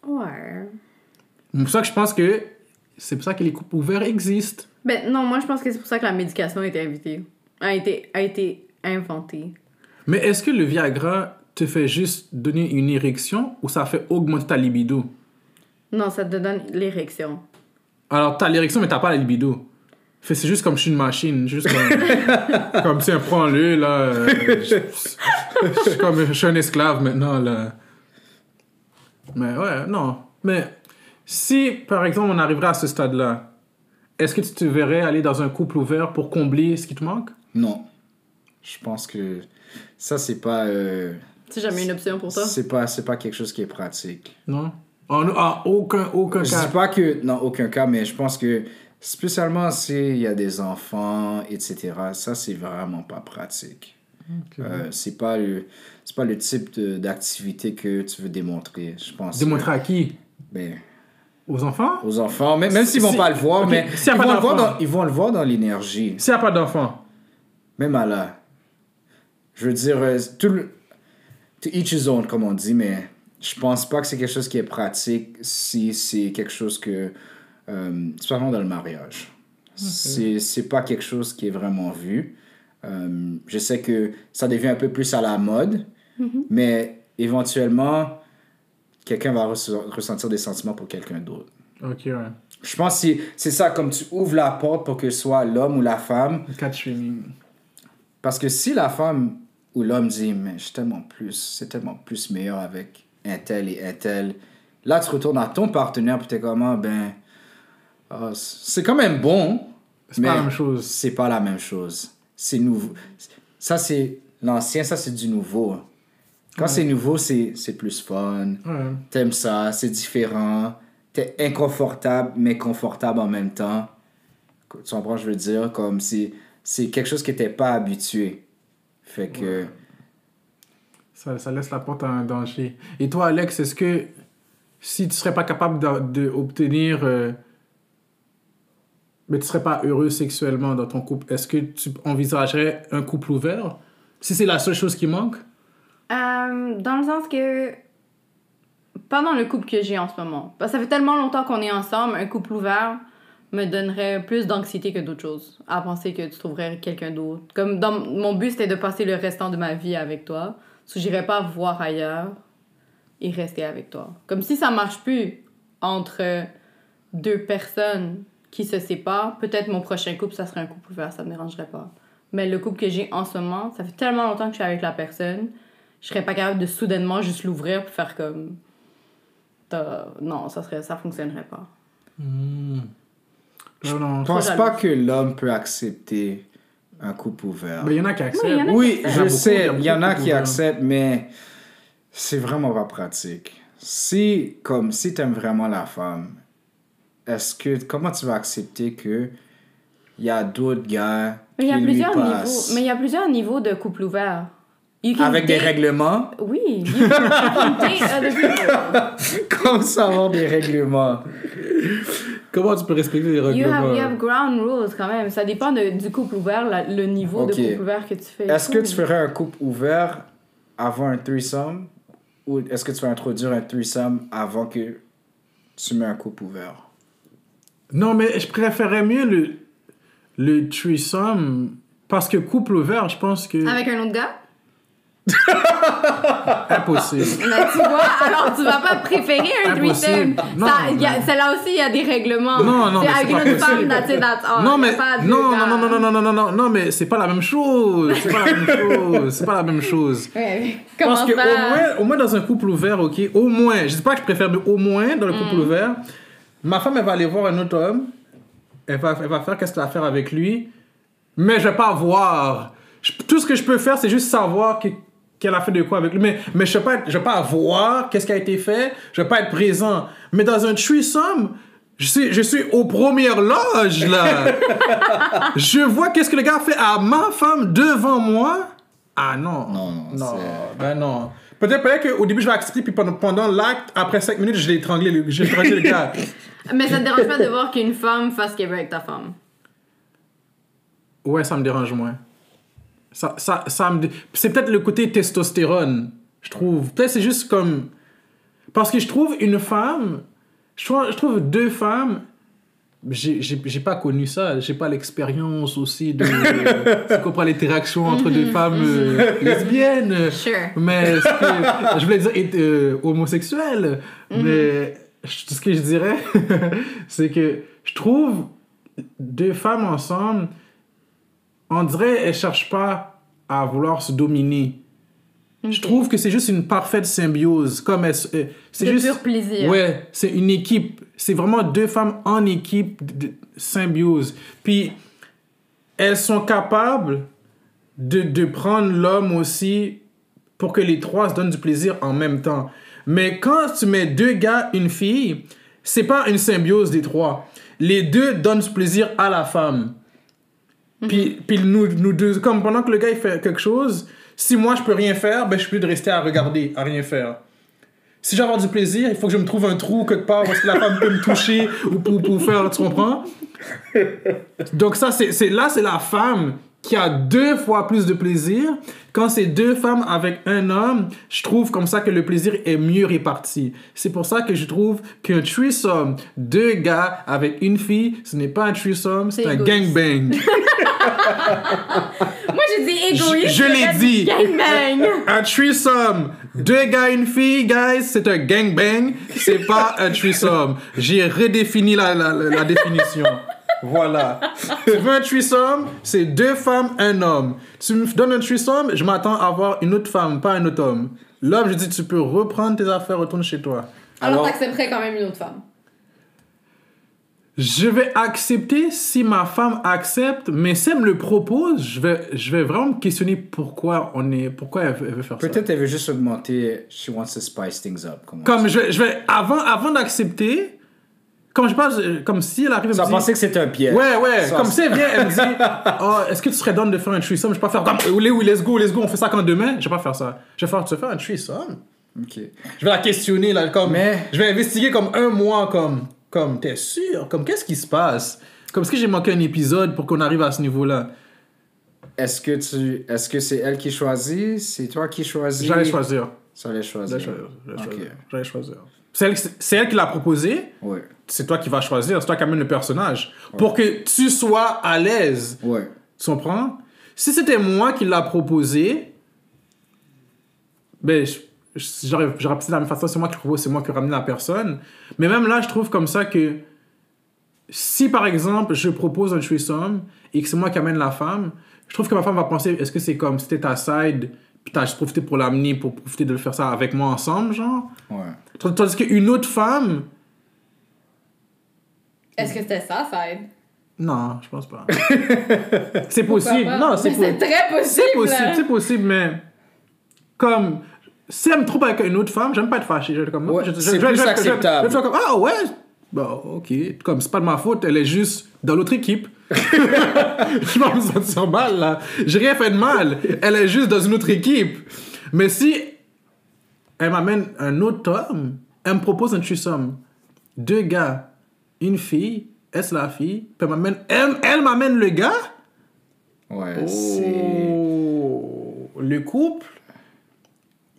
Ouais. C'est pour ça que je pense que c'est pour ça que les couples ouverts existent. Ben non, moi je pense que c'est pour ça que la médication a été invitée. A été, a été inventée. Mais est-ce que le Viagra te fait juste donner une érection ou ça fait augmenter ta libido? Non, ça te donne l'érection. Alors, t'as l'érection, mais t'as pas la libido. Fait, c'est juste comme je suis une machine. Juste comme, comme tiens, prends-le, là. euh, je, je suis comme, je suis un esclave maintenant, là. Mais ouais, non. Mais si, par exemple, on arriverait à ce stade-là, est-ce que tu te verrais aller dans un couple ouvert pour combler ce qui te manque? Non. Je pense que ça, c'est pas... euh, C'est jamais une option pour toi? c'est pas, c'est pas quelque chose qui est pratique. Non? En, en aucun, aucun Je cas. dis pas que, dans aucun cas, mais je pense que, spécialement s'il y a des enfants, etc., ça, c'est vraiment pas pratique. Euh, c'est pas le c'est pas le type d'activité que tu veux démontrer je pense Démontrer à qui? ben, Aux enfants? aux enfants même, même s'ils vont Si- pas le voir mais a ils, pas vont le voir dans, ils vont le voir dans l'énergie S'il n'y a pas d'enfants. même à la je veux dire euh, tout le to each his own comme on dit mais je pense pas que c'est quelque chose qui est pratique si c'est quelque chose que euh, spécialement dans le mariage. C'est c'est pas quelque chose qui est vraiment vu. Euh, je sais que ça devient un peu plus à la mode mais éventuellement quelqu'un va resse- ressentir des sentiments pour quelqu'un d'autre. Ok, ouais. je pense que c'est- ça comme tu ouvres la porte pour que ce soit l'homme ou la femme. Catch streaming. parce que si la femme ou l'homme dit, mais je tellement plus, c'est tellement plus meilleur avec un tel et un tel, là tu retournes à ton partenaire puis t'es comment, ben, ah, c'est quand même bon. C'est pas la même chose. C'est pas la même chose. C'est nouveau. Ça c'est l'ancien, ça c'est du nouveau. Quand c'est nouveau, c'est plus fun. Ouais. T'aimes ça, c'est différent. T'es inconfortable, mais confortable en même temps. Tu comprends, je veux dire? Comme si c'est quelque chose que t'es pas habitué. Fait que. Ça, ça laisse la porte à un danger. Et toi, Alex, est-ce que si tu serais pas capable d'obtenir. Euh, mais tu serais pas heureux sexuellement dans ton couple, est-ce que tu envisagerais un couple ouvert? Si c'est la seule chose qui manque? Euh, dans le sens que. Pas dans le couple que j'ai en ce moment. Parce que ça fait tellement longtemps qu'on est ensemble, un couple ouvert me donnerait plus d'anxiété que d'autres choses. À penser que tu trouverais quelqu'un d'autre. Comme mon but, c'était de passer le restant de ma vie avec toi. So, j'irais pas voir ailleurs et rester avec toi. Comme si ça marche plus entre deux personnes qui se séparent, peut-être mon prochain couple, ça serait un couple ouvert, ça me dérangerait pas. Mais le couple que j'ai en ce moment, ça fait tellement longtemps que je suis avec la personne, je serais pas capable de soudainement juste l'ouvrir pour faire comme. T'as- Non, ça serait, ça fonctionnerait pas. Non. Je pense Trop pas que l'homme peut accepter un couple ouvert. Mais il y en a qui acceptent. Oui, Oui, je sais, il y en a qui acceptent, mais c'est vraiment pas pratique. Si, comme, si t'aimes vraiment la femme, est-ce que, comment tu vas accepter que il y a d'autres gars Mais il y a qui lui plusieurs niveaux. Mais il y a plusieurs niveaux de couple ouvert. You avec des règlements? Oui, you can, you can date other people. Comment ça avoir des règlements? Comment tu peux respecter les You règlements have, you have ground rules quand même. Ça dépend de- du couple ouvert, la- le niveau de couple ouvert que tu fais. Est-ce que tu ferais un couple ouvert avant un threesome? Ou est-ce que tu vas introduire un threesome avant que tu mets un couple ouvert? Non, mais je préférais mieux le, le threesome parce que couple ouvert, je pense que. Avec un autre gars? Impossible. Mais tu vois, alors tu vas pas préférer un threesome. C'est là aussi, il y a des règlements. Non, non, mais avec une autre femme, that's it, that's all. non, Il y a mais. Non, non, non, non, non, non, non, non, non, mais c'est pas la même chose. C'est pas la même chose. C'est pas la même chose. Ouais, Parce que ça? au moins, au moins dans un couple ouvert, ok, au moins, je dis pas que je préfère, mais au moins dans le couple Mm. ouvert, ma femme elle va aller voir un autre homme, elle va, elle va faire qu'est-ce qu'elle va faire avec lui, mais je vais pas voir. Je- tout ce que je peux faire, c'est juste savoir que- qu'elle a fait de quoi avec lui, mais, mais je vais je vais pas voir qu'est-ce qui a été fait, je vais pas être présent. Mais dans un threesome, je suis, je suis aux premières loges là. je vois qu'est-ce que le gars fait à ma femme devant moi. Ah non. Non, non, Non, ben non. Peut-être peut qu'au début je vais accepter, puis pendant, pendant l'acte, après 5 minutes, je l'ai étranglé, j'ai étranglé le gars. Mais ça te dérange pas de voir qu'une femme fasse ce qu'elle veut avec ta femme. Ouais, ça me dérange moins. Ça, ça, ça me... C'est peut-être le côté testostérone, je trouve. Peut-être c'est juste comme... Parce que je trouve une femme... Je trouve, je trouve deux femmes... J'ai j'ai- j'ai pas connu ça, j'ai pas l'expérience aussi de... tu comprends l'interaction entre deux femmes euh, lesbiennes. Sure. Mais que, je voulais dire euh, homosexuel. Mais ce que je dirais, c'est que je trouve deux femmes ensemble, on dirait elles cherchent pas à vouloir se dominer. Je trouve que c'est juste une parfaite symbiose. Comme euh, c'est juste pur plaisir. Ouais, c'est une équipe. C'est vraiment deux femmes en équipe de, de symbiose. Puis elles sont capables de, de prendre l'homme aussi pour que les trois se donnent du plaisir en même temps. Mais quand tu mets deux gars, une fille, c'est pas une symbiose des trois. Les deux donnent plaisir à la femme. Puis, puis nous, nous deux, comme pendant que le gars il fait quelque chose, si moi je peux rien faire, ben je suis plus de rester à regarder, à rien faire. Si j'ai avoir du plaisir, il faut que je me trouve un trou quelque part où est-ce que la femme peut me toucher ou pour, pour faire, tu comprends? Donc ça, c'est c'est- là, c'est la femme qui a deux fois plus de plaisir. Quand c'est deux femmes avec un homme, je trouve comme ça que le plaisir est mieux réparti. C'est pour ça que je trouve qu'un threesome, deux gars avec une fille, ce n'est pas un threesome, c'est un gangbang. Moi, j'ai dit égoïste. Je- je l'ai dit. Gangbang. Un threesome, deux gars, une fille, guys, c'est un gangbang, c'est pas un threesome. J'ai redéfini la, la, la- la définition. Voilà. Tu veux un threesome, c'est deux femmes, un homme. Tu me donnes un threesome, je m'attends à avoir une autre femme, pas un autre homme. L'homme, je dis, tu peux reprendre tes affaires, retourne chez toi. Alors, Alors- t'accepterais quand même une autre femme? Je vais accepter si ma femme accepte, mais si elle me le propose, je vais, je vais vraiment me questionner pourquoi on est, pourquoi elle veut, elle veut faire ça. Peut-être elle veut juste augmenter. She wants to spice things up. Comme Comme je vais, je vais avant, avant d'accepter, comme je pense, comme si elle arrive Ça me dit, pensait que c'était un piège. Ouais, ouais. Ça, comme c'est- si elle vient, elle me dit oh, Est-ce que tu serais down de faire un threesome? Je vais pas faire comme Oui, oui, let's go, let's go, on fait ça quand demain. Je vais pas faire ça. Je vais faire, tu veux faire un threesome? Ok. Je vais la questionner, là, comme. Mais- Je vais investiguer comme un mois, comme. Comme, t'es sûr? Comme, qu'est-ce qui se passe? Comme, est-ce que j'ai manqué un épisode pour qu'on arrive à ce niveau-là? Est-ce que tu, est-ce que c'est elle qui choisit? C'est toi qui choisis? J'allais choisir. Ça allait choisir. J'allais choisir. J'allais Ok. choisir. J'allais choisir. C'est elle, c'est elle qui l'a proposé? Ouais. C'est toi qui vas choisir. C'est toi qui amène le personnage. Pour que tu sois à l'aise. Ouais. Tu comprends? Si c'était moi qui l'a proposé, ben, j'aurais de la même façon, c'est moi qui propose, c'est moi qui ramène la personne. Mais même là, je trouve comme ça que si par exemple je propose un threesome et que c'est moi qui amène la femme, je trouve que ma femme va penser est-ce que c'est comme c'était ta side, puis t'as juste profité pour l'amener, pour profiter de le faire ça avec moi ensemble, genre? Ouais. Tandis qu'une autre femme, Est-ce que c'était ça, side? non, je pense pas. c'est possible. pas? Non, c'est possible. très possible. C'est possible, c'est possible, mais comme si elle me trompe avec une autre femme, j'aime pas être fâché. Je, comme, Ouais, je- je- c'est je- plus je- je- acceptable. Je, comme ah ouais, bah ok, comme c'est pas de ma faute, elle est juste dans l'autre équipe. je vais me sentir mal là. J'ai rien fait de mal. Elle est juste dans une autre équipe. Mais si elle m'amène un autre homme, elle me propose un threesome, deux gars, une fille, est-ce la fille, puis elle m'amène, elle, elle m'amène le gars? Ouais. C'est. Oh, le couple,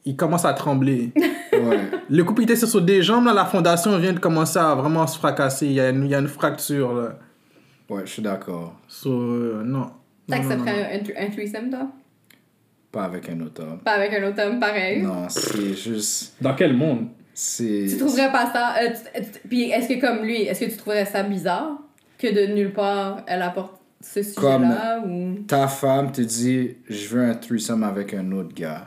il commence à trembler. Ouais. le couple était sur deux jambes, là, la fondation vient de commencer à vraiment se fracasser. Il y a une, il y a une fracture, là. Ouais, je suis d'accord. So, euh, non. T'accepterais un, un, un threesome, toi? Pas avec un autre homme. Pas avec un autre homme pareil. Non, c'est juste. Dans quel monde? C'est. Tu trouverais pas ça. euh, tu- tu- puis est-ce que, comme lui, est-ce que tu trouverais ça bizarre que de nulle part elle apporte ce sujet-là ou? Ta femme te dit Je veux un threesome avec un autre gars.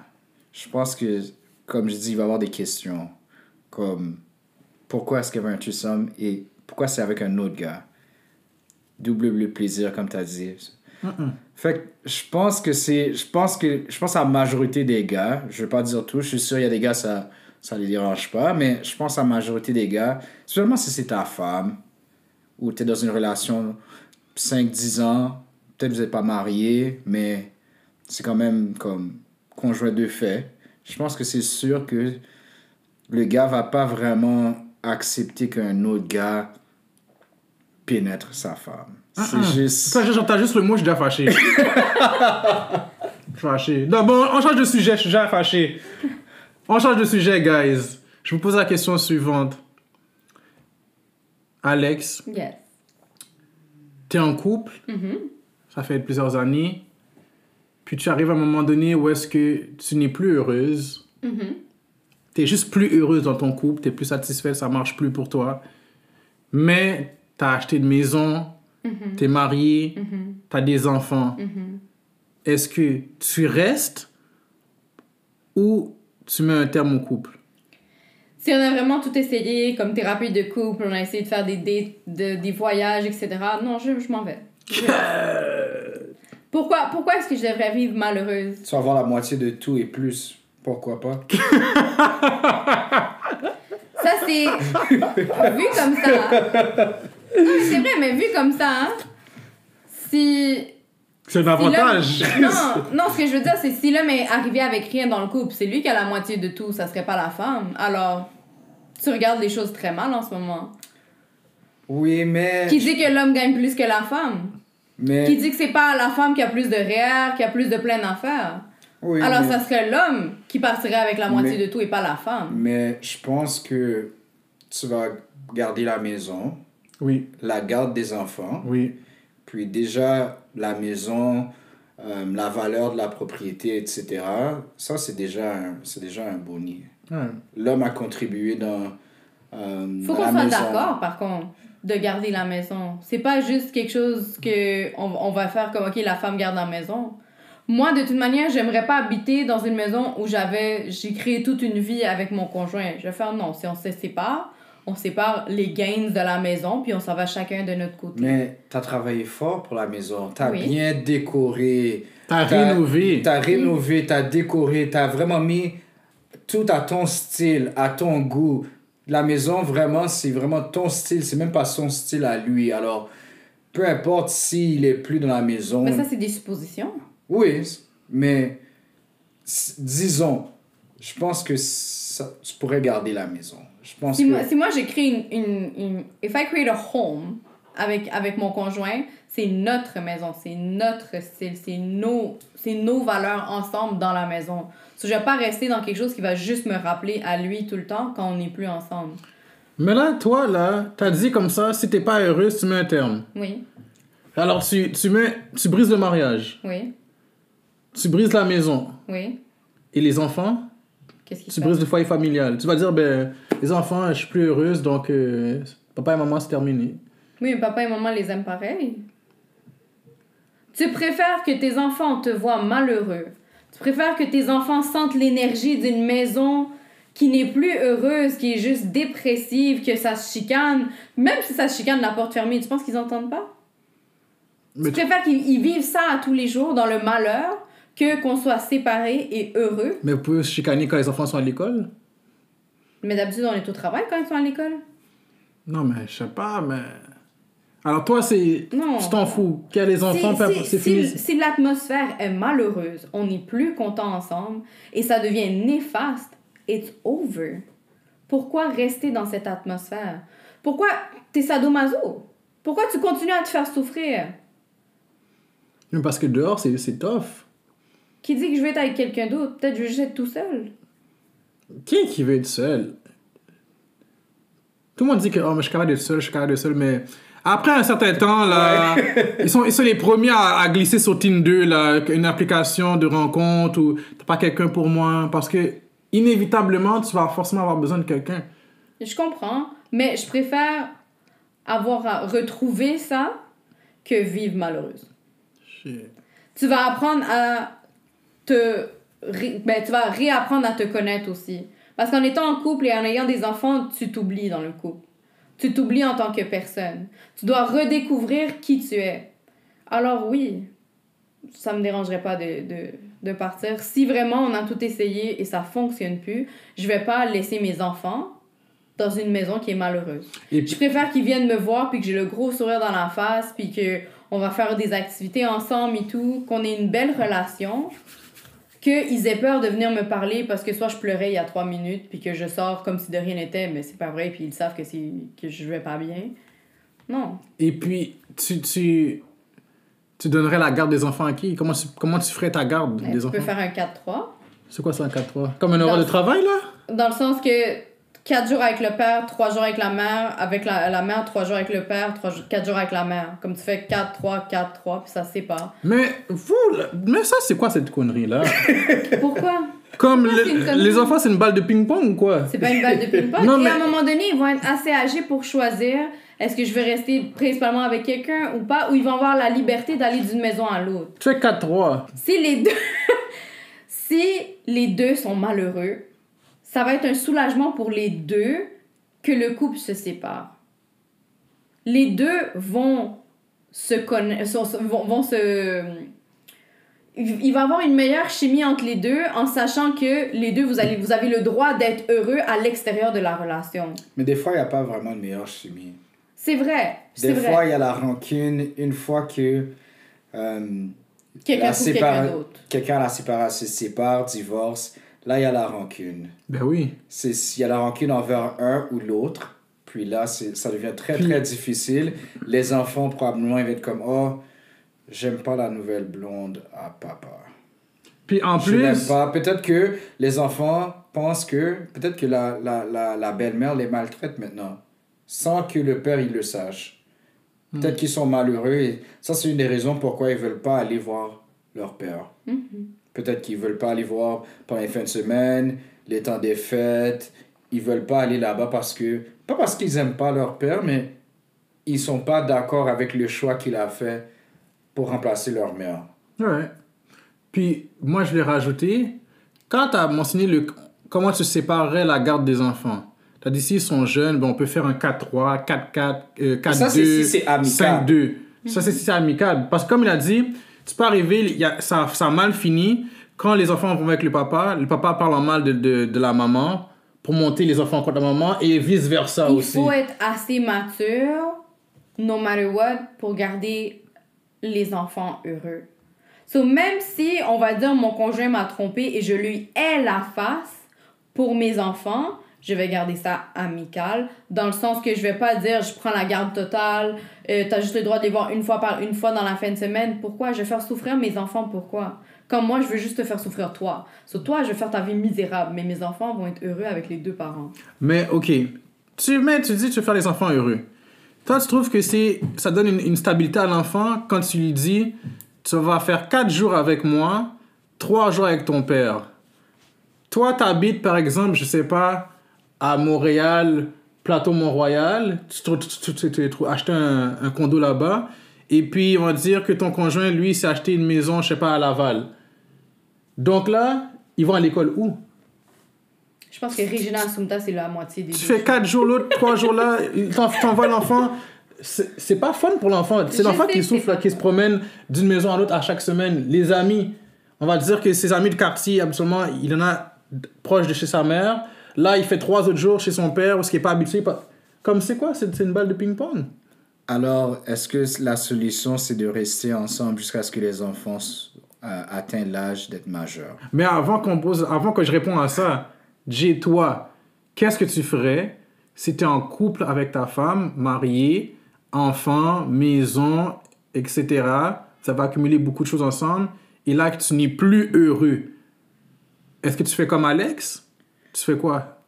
Je pense que, comme je dis, il va y avoir des questions. Comme Pourquoi est-ce qu'elle veut un threesome et pourquoi c'est avec un autre gars? Double le plaisir, comme tu as dit. Fait que je pense que c'est. Je pense que. Je pense à la majorité des gars. Je vais pas dire tout. Je suis sûr, il y a des gars, ça. Ça les dérange pas. Mais je pense à la majorité des gars. Seulement si c'est ta femme. Ou tu es dans une relation 5-10 ans. Peut-être vous n'êtes pas mariés. Mais c'est quand même comme conjoint de fait. Je pense que c'est sûr que le gars va pas vraiment accepter qu'un autre gars pénètre sa femme. C'est juste. Ça, j'entends juste le mot, je suis déjà fâché. fâché. Non, bon, on change de sujet, je suis déjà fâché. On change de sujet, guys. Je vous pose la question suivante. Alex, Yes. t'es en couple, Mhm. ça fait plusieurs années, puis tu arrives à un moment donné où est-ce que tu n'es plus heureuse, Mhm. t'es juste plus heureuse dans ton couple, t'es plus satisfaite, ça marche plus pour toi, mais t'as acheté une maison, t'es marié, t'as des enfants. Est-ce que tu restes ou tu mets un terme au couple? Si on a vraiment tout essayé, comme thérapie de couple, on a essayé de faire des dates, de- des voyages, etc. Non, je, je m'en vais. Je- Pourquoi, pourquoi est-ce que je devrais vivre malheureuse? Tu vas avoir la moitié de tout et plus. Pourquoi pas? Ça, c'est. vu comme ça. Non, mais c'est vrai, mais vu comme ça, hein, si. C'est un avantage. Non, non, ce que je veux dire, c'est si l'homme est arrivé avec rien dans le couple, c'est lui qui a la moitié de tout, ça serait pas la femme. Alors, tu regardes les choses très mal en ce moment. Oui, mais. Qui dit que l'homme gagne plus que la femme? mais... Qui dit que c'est pas la femme qui a plus de REER, qui a plus de plein d'affaires? Oui, Alors, mais... ça serait l'homme qui partirait avec la moitié Mais- de tout et pas la femme. mais je pense que tu vas garder la maison, Oui, la garde des enfants, oui. puis déjà la maison, euh, la valeur de la propriété, etc. Ça, c'est déjà un, c'est déjà un boni. L'homme a contribué dans. euh, Faut qu'on soit d'accord, par contre, de garder la maison. C'est pas juste quelque chose que on, on va faire comme, OK, la femme garde la maison. Moi, de toute manière, j'aimerais pas habiter dans une maison où j'avais, j'ai créé toute une vie avec mon conjoint. Je vais faire non. Si on se sépare, on sépare les gains de la maison, puis on s'en va chacun de notre côté. Mais tu as travaillé fort pour la maison. Tu as Oui. bien décoré. T'as rénové. Tu as rénové, tu as décoré, tu as vraiment mis tout à ton style, à ton goût. La maison, vraiment, c'est vraiment ton style. C'est même pas son style à lui. Alors, peu importe s'il est plus dans la maison. Mais ça, c'est des suppositions. Oui, mais disons, je pense que ça, tu pourrais garder la maison. Je pense Si que... moi, si moi j'ai créé une, une, une- If I create a home avec, avec mon conjoint, c'est notre maison, c'est notre style, c'est nos, c'est nos valeurs ensemble dans la maison. So, je vais pas rester dans quelque chose qui va juste me rappeler à lui tout le temps quand on n'est plus ensemble. Mais là, toi, là, t'as dit comme ça, si t'es pas heureuse, tu mets un terme. Oui, Alors, tu, tu, mets, tu brises le mariage, oui, tu brises la maison. oui. Et les enfants, Qu'est-ce qui se tu passe? brises le foyer familial. Tu vas dire, ben, les enfants, je suis plus heureuse, donc euh, papa et maman, c'est terminé. Oui, mais papa et maman les aiment pareil. Tu préfères que tes enfants te voient malheureux. Tu préfères que tes enfants sentent l'énergie d'une maison qui n'est plus heureuse, qui est juste dépressive, que ça se chicane. Même si ça se chicane la porte fermée, tu penses qu'ils entendent pas? Mais tu préfères qu'ils ils vivent ça à tous les jours dans le malheur que qu'on soit séparés et heureux. Mais vous pouvez se chicaner quand les enfants sont à l'école Mais d'habitude, on est au travail quand ils sont à l'école. Non, mais je sais pas, mais. Alors, toi, c'est. Non. Tu t'en fous. Qu'il y a les enfants, c'est si, fini. si l'atmosphère est malheureuse, on n'est plus content ensemble et ça devient néfaste, it's over. Pourquoi rester dans cette atmosphère? Pourquoi t'es sadomaso? Pourquoi tu continues à te faire souffrir? Parce que dehors, c'est c'est tough. Qui dit que je vais être avec quelqu'un d'autre? Peut-être que je veux juste être tout seul. Qui qui veut être seul? Tout le monde dit que oh, mais je suis capable d'être seul, je suis capable d'être seul, mais après un certain temps, là, ils, sont, ils sont les premiers à, à glisser sur Tinder, là, une application de rencontre ou t'as pas quelqu'un pour moi, parce que inévitablement, tu vas forcément avoir besoin de quelqu'un. Je comprends, mais je préfère avoir à retrouver ça que vivre malheureuse. Shit. tu vas apprendre à te ben, tu vas réapprendre à te connaître aussi. Parce qu'en étant en couple et en ayant des enfants tu t'oublies dans le couple. Tu t'oublies en tant que personne. Tu dois redécouvrir qui tu es. Alors oui ça me dérangerait pas de, de, de partir. Si vraiment on a tout essayé et ça fonctionne plus je vais pas laisser mes enfants dans une maison qui est malheureuse. Et je préfère qu'ils viennent me voir puis que j'ai le gros sourire dans la face puis que on va faire des activités ensemble et tout, qu'on ait une belle relation, qu'ils aient peur de venir me parler parce que soit je pleurais il y a trois minutes puis que je sors comme si de rien n'était, mais c'est pas vrai puis ils savent que c'est que je vais pas bien. Non. et puis tu, tu, tu donnerais la garde des enfants à qui? Comment tu, comment tu ferais ta garde Mais des tu peux enfants? faire un 4-3 C'est quoi ça, un 4-3 Comme un horaire de travail, là? Dans le sens que 4 jours avec le père, 3 jours avec la mère, avec la, la mère, 3 jours avec le père, 3 4 jours avec la mère. Comme tu fais 4, 3, 4, 3, puis ça se sépare. Mais vous, mais ça, c'est quoi cette connerie-là? Pourquoi? Comme le- les enfants, c'est une balle de ping-pong ou quoi C'est pas une balle de ping-pong. Non, Et mais- à un moment donné, ils vont être assez âgés pour choisir est-ce que je vais rester principalement avec quelqu'un ou pas, ou ils vont avoir la liberté d'aller d'une maison à l'autre. Tu fais 4-3. Si les deux, si les deux sont malheureux, ça va être un soulagement pour les deux que le couple se sépare. Les deux vont se connaître, vont, vont se il va y avoir une meilleure chimie entre les deux en sachant que les deux, vous, allez, vous avez le droit d'être heureux à l'extérieur de la relation. Mais des fois, il n'y a pas vraiment de meilleure chimie. C'est vrai. Des vrai. fois, il y a la rancune. Une fois que euh, Quelqu'un la quelqu'un quelqu'un séparation se sépare, divorce, là, il y a la rancune. Ben oui. C'est Il y a la rancune envers un ou l'autre. Puis là, c'est- ça devient très, Puis- très difficile. Les enfants, probablement, ils vont être comme Oh, j'aime pas la nouvelle blonde à papa. Puis en Je plus, pas. Peut-être que les enfants pensent que peut-être que la, la, la, la belle-mère les maltraite maintenant, sans que le père il le sache. Peut-être qu'ils sont malheureux et ça c'est une des raisons pourquoi ils veulent pas aller voir leur père. Mhm. Peut-être qu'ils veulent pas aller voir pendant les fins de semaine, les temps des fêtes. Ils veulent pas aller là-bas parce que pas parce qu'ils aiment pas leur père, mais ils sont pas d'accord avec le choix qu'il a fait pour remplacer leur mère. ouais. Puis moi, je l'ai rajouté. Quand tu as mentionné le, comment tu séparerais la garde des enfants, T'as dit s'ils sont jeunes, ben, on peut faire un 4-3, 4-4, euh, 4-2, Ça, c'est si c'est amical. 5-2. Ça, c'est si c'est amical. Parce que comme il a dit, tu peux arriver, il y a, ça, ça a mal fini. Quand les enfants vont avec le papa, le papa parle en mal de, de, de la maman pour monter les enfants contre la maman et vice-versa Il aussi. faut être assez mature, no matter what, pour garder les enfants heureux. So, même si, on va dire, mon conjoint m'a trompé et je lui ai la face pour mes enfants, je vais garder ça amical, dans le sens que je vais pas dire je prends la garde totale, euh, t'as juste le droit de les voir une fois par une fois dans la fin de semaine. Pourquoi? Je vais faire souffrir mes enfants, pourquoi? Comme moi, je veux juste te faire souffrir toi. So, toi, je vais faire ta vie misérable, mais mes enfants vont être heureux avec les deux parents. Mais ok, tu, mais tu dis tu veux faire les enfants heureux. Toi, tu trouves que c'est, ça donne une, une stabilité à l'enfant quand tu lui dis tu vas faire 4 jours avec moi, 3 jours avec ton père. Toi, tu habites par exemple, je sais pas, à Montréal, Plateau Mont-Royal, tu tu- tu- un, un condo là-bas, et puis on va dire que ton conjoint, lui, s'est acheté une maison, je sais pas, à Laval. Donc là, ils vont à l'école où? Je pense que Regina Assumpta, c'est la moitié des Tu fais 4 jours l'autre, 3 jours là, t'en- t'envoies l'enfant. C'est pas fun pour l'enfant. C'est l'enfant qui souffre, là, qui se promène d'une maison à l'autre à chaque semaine. Les amis, on va dire que ses amis de quartier, absolument, il en a proche de chez sa mère. Là, il fait 3 autres jours chez son père parce qu'il n'est pas habitué. pas- Comme c'est quoi? C'est c'est une balle de ping-pong? Alors, est-ce que la solution, c'est de rester ensemble jusqu'à ce que les enfants euh, atteignent l'âge d'être majeurs? Mais avant, qu'on pose, avant que je réponde à ça, Jay, toi, qu'est-ce que tu ferais si tu es en couple avec ta femme, mariée, enfant, maison, etc. Ça va accumuler beaucoup de choses ensemble. Et là, que tu n'es plus heureux. Est-ce que tu fais comme Alex? Tu fais quoi?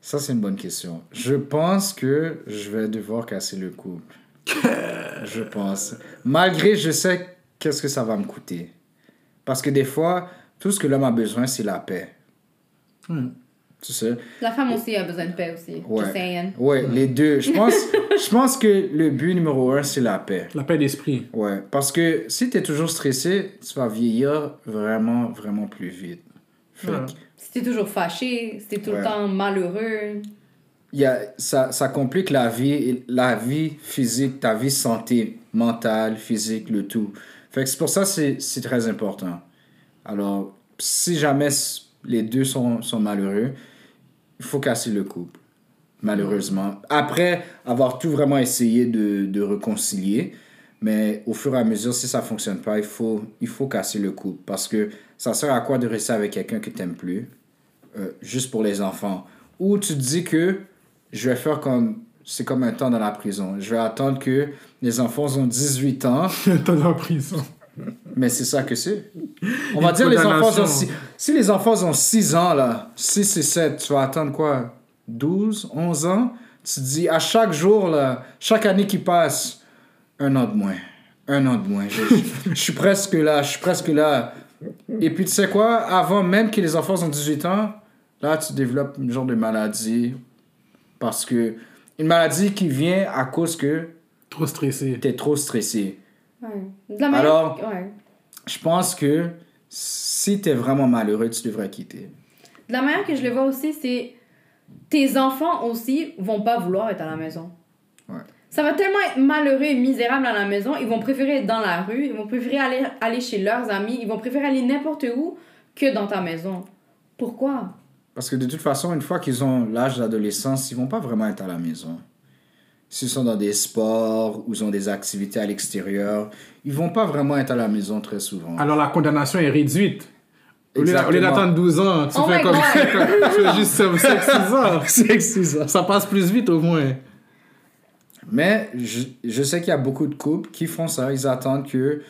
Ça, c'est une bonne question. Je pense que je vais devoir casser le couple. je pense. Malgré, je sais qu'est-ce que ça va me coûter. Parce que des fois, tout ce que l'homme a besoin, c'est la paix. Hmm. Tu sais? La femme aussi a besoin de paix aussi. Saying. Ouais, les deux. Je pense, je pense que le but numéro un, c'est la paix. La paix d'esprit. Ouais, parce que si tu es toujours stressé, tu vas vieillir vraiment, vraiment plus vite. Si t'es toujours fâché, si t'es tout Ouais. le temps malheureux. il y a, ça, ça complique la vie, la vie physique, ta vie santé, mentale, physique, le tout. Fait que c'est pour ça que c'est c'est très important. Alors, si jamais les deux sont, sont malheureux, il faut casser le couple, malheureusement. Après avoir tout vraiment essayé de, de réconcilier, mais au fur et à mesure, si ça fonctionne pas, il faut, il faut casser le couple. Parce que ça sert à quoi de rester avec quelqu'un que tu n'aimes plus, euh, juste pour les enfants? Ou tu te dis que je vais faire comme. C'est comme un temps dans la prison. Je vais attendre que les enfants ont 18 ans, T'es en prison. mais c'est ça que c'est. On va dire les enfants ont six- Si les enfants ont 6 ans, là, 6 et 7, tu vas attendre quoi? 12, 11 ans? Tu te dis, à chaque jour, là, chaque année qui passe, un an de moins. Un an de moins. Je, je- je suis presque là, je suis presque là. Et puis, tu sais quoi? Avant même que les enfants ont 18 ans, là, tu développes une genre de maladie. Parce que. Une maladie qui vient à cause que Trop stressé. tu es trop stressé. Ouais. De la manière- Alors- ouais. Je pense que si tu es vraiment malheureux, tu devrais quitter. De la manière que je le vois aussi, c'est tes enfants aussi vont pas vouloir être à la maison. Ouais. Ça va tellement être malheureux et misérable à la maison, ils vont préférer être dans la rue, ils vont préférer aller, aller chez leurs amis, ils vont préférer aller n'importe où que dans ta maison. Pourquoi? Parce que de toute façon, une fois qu'ils ont l'âge d'adolescence, ils vont pas vraiment être à la maison. S'ils sont dans des sports ou ils ont des activités à l'extérieur, ils vont pas vraiment être à la maison très souvent. Alors la condamnation est réduite. Au lieu, au lieu Exactement. d'attendre 12 ans, tu Oh fais comme tu fais juste 6 ans. Ça passe plus vite au moins. Mais je, je sais qu'il y a beaucoup de couples qui font ça. Ils attendent que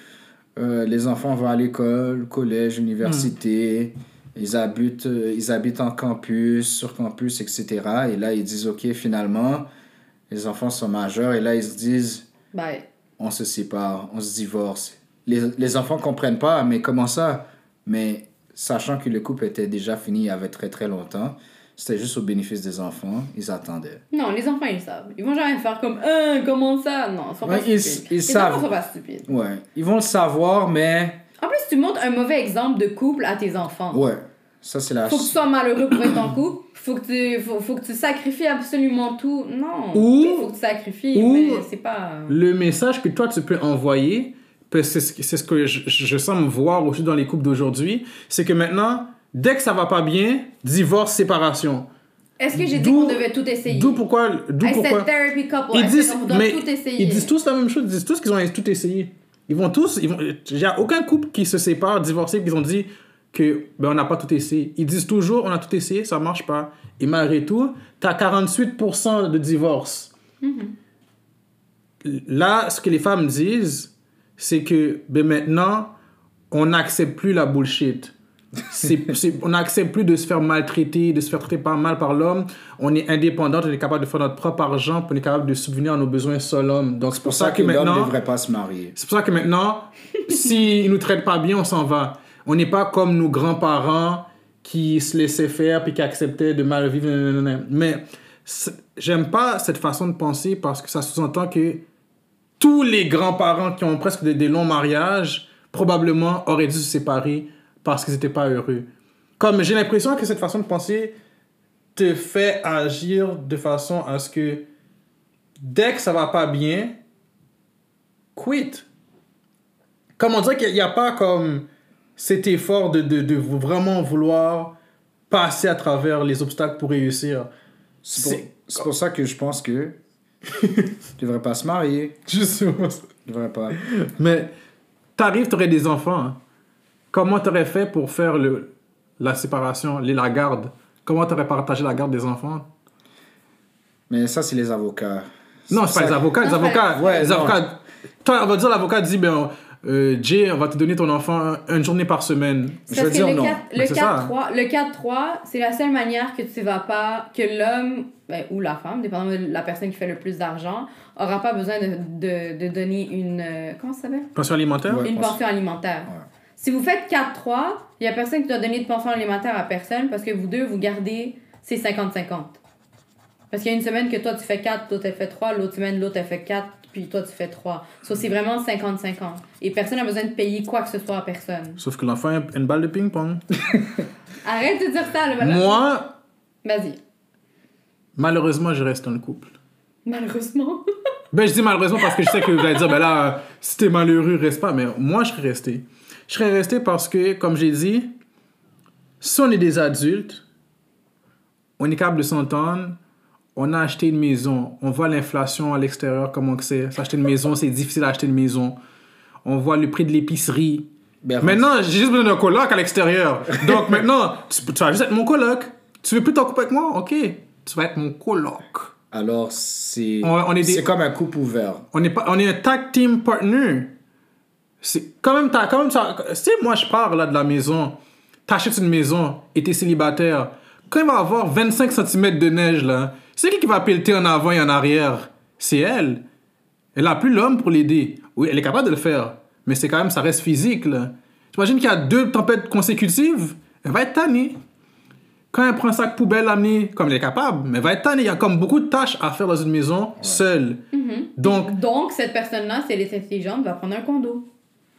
euh, les enfants vont à l'école, collège, université. Ils, habitent, euh, ils habitent en campus, sur campus, etc. Et là, ils disent, OK, finalement, les enfants sont majeurs. Et là, ils se disent, Ben, on se sépare, on se divorce. Les, les enfants comprennent pas, mais comment ça? Mais sachant que le couple était déjà fini il y avait très très longtemps, c'était juste au bénéfice des enfants, ils attendaient. non, les enfants ils savent. Ils vont jamais faire comme Hein, comment ça? Non, ils sont Ouais, pas ils- stupides. ils les savent. enfants sont pas stupides. Ouais, ils vont le savoir, mais En plus, tu montres un mauvais exemple de couple à tes enfants. ouais. Ça, c'est la. Faut que tu sois malheureux pour être en couple. Faut que tu, faut, faut que tu sacrifies absolument tout. Non. Ou- Il faut que tu sacrifies, ou- mais c'est pas. Le message que toi, tu peux envoyer, c'est ce que je, je, je sens me voir aussi dans les couples d'aujourd'hui, c'est que maintenant, dès que ça va pas bien, divorce, séparation. Est-ce que j'ai dit qu'on devait tout essayer? D'où pourquoi... D'où pourquoi therapy couple. ils disent, mais tout essayer. ils disent tous la même chose, ils disent tous qu'ils ont tout essayé. Ils vont tous, ils vont, il n'y a aucun couple qui se sépare, divorcé, qu'ils ont dit que ben, on n'a pas tout essayé. Ils disent toujours on a tout essayé, ça marche pas. Et malgré tout, tu as 48% de divorce. Là, ce que les femmes disent, c'est que ben, maintenant, on n'accepte plus la bullshit. On n'accepte plus de se faire maltraiter, de se faire traiter pas mal par l'homme. On est indépendante, on est capable de faire notre propre argent, on est capable de subvenir à nos besoins seul homme. Donc c'est pour pour ça que l'homme ne maintenant, devrait pas se marier. c'est pour ça que maintenant, s'ils ne nous traitent pas bien, on s'en va. On n'est pas comme nos grands-parents qui se laissaient faire puis qui acceptaient de mal vivre. Mais j'aime pas cette façon de penser parce que ça sous-entend que tous les grands-parents qui ont presque des, des longs mariages probablement auraient dû se séparer parce qu'ils n'étaient pas heureux. Comme j'ai l'impression que cette façon de penser te fait agir de façon à ce que dès que ça va pas bien, quit. Comme on dirait qu'il n'y a pas comme cet effort de, de, de vraiment vouloir passer à travers les obstacles pour réussir. C'est pour, pour ça que je pense que tu devrais pas se marier. Justement. Tu devrais pas. Mais t'arrives, t'aurais des enfants. hein. Comment t'aurais fait pour faire le, la séparation, les, la garde Comment t'aurais partagé la garde des enfants? Mais ça, c'est les avocats. Non, c'est pas les avocats. Les avocats, ouais, les avocats. Toi, on va dire l'avocat dit ben, euh, Jay, on va te donner ton enfant une journée par semaine. Je veux dire le non. 4 Mais le c'est ça. 4-3, le 4-3, c'est la seule manière que tu vas pas, que l'homme, ben, ou la femme, dépendamment de la personne qui fait le plus d'argent, aura pas besoin de, de, de donner une, euh, comment ça s'appelle? Pension alimentaire? Ouais. Une pension alimentaire. Ouais. Si vous faites 4-3, il y a personne qui doit donner de pension alimentaire à personne parce que vous deux, vous gardez, c'est 50-50. Parce qu'il y a une semaine que toi tu fais 4, l'autre elle fait 3, l'autre semaine l'autre elle fait 4, puis toi tu fais 3. So, c'est vraiment 50-50. Et personne n'a besoin de payer quoi que ce soit à personne. Sauf que l'enfant a une balle de ping-pong. Arrête de dire ça, là, voilà. Moi, Vas-y. malheureusement, je reste dans le couple. Malheureusement. Ben, je dis malheureusement parce que je sais que vous allez dire, ben là, si t'es malheureux, reste pas. Mais moi, je serais resté. Je serais resté parce que, comme j'ai dit, si on est des adultes, on est capable de s'entendre, on a acheté une maison, on voit l'inflation à l'extérieur, comment que c'est. S'acheter une maison, c'est difficile d'acheter une maison. On voit le prix de l'épicerie. Maintenant, j'ai juste besoin d'un coloc à l'extérieur. Donc maintenant, tu, tu vas juste être mon coloc. Tu veux plus t'en couper avec moi? Ok. Tu vas être mon coloc. Alors, c'est On- on est des- c'est comme un couple ouvert. On est, pas, on est un tag team partner. C'est quand même, t'as quand même ça. Si moi je pars là de la maison, t'achètes une maison et t'es célibataire, quand il va y avoir 25 cm de neige là, c'est qui qui va pelleter en avant et en arrière? C'est elle. Elle a plus l'homme pour l'aider. Oui, elle est capable de le faire, mais c'est quand même, ça reste physique là. J'imagine qu'il y a deux tempêtes consécutives, elle va être tannée. Quand elle prend un sac poubelle amené, comme elle est capable, mais elle va être tannée. Il y a comme beaucoup de tâches à faire dans une maison seule. Donc, Donc, cette personne-là, si elle est intelligente, va prendre un condo.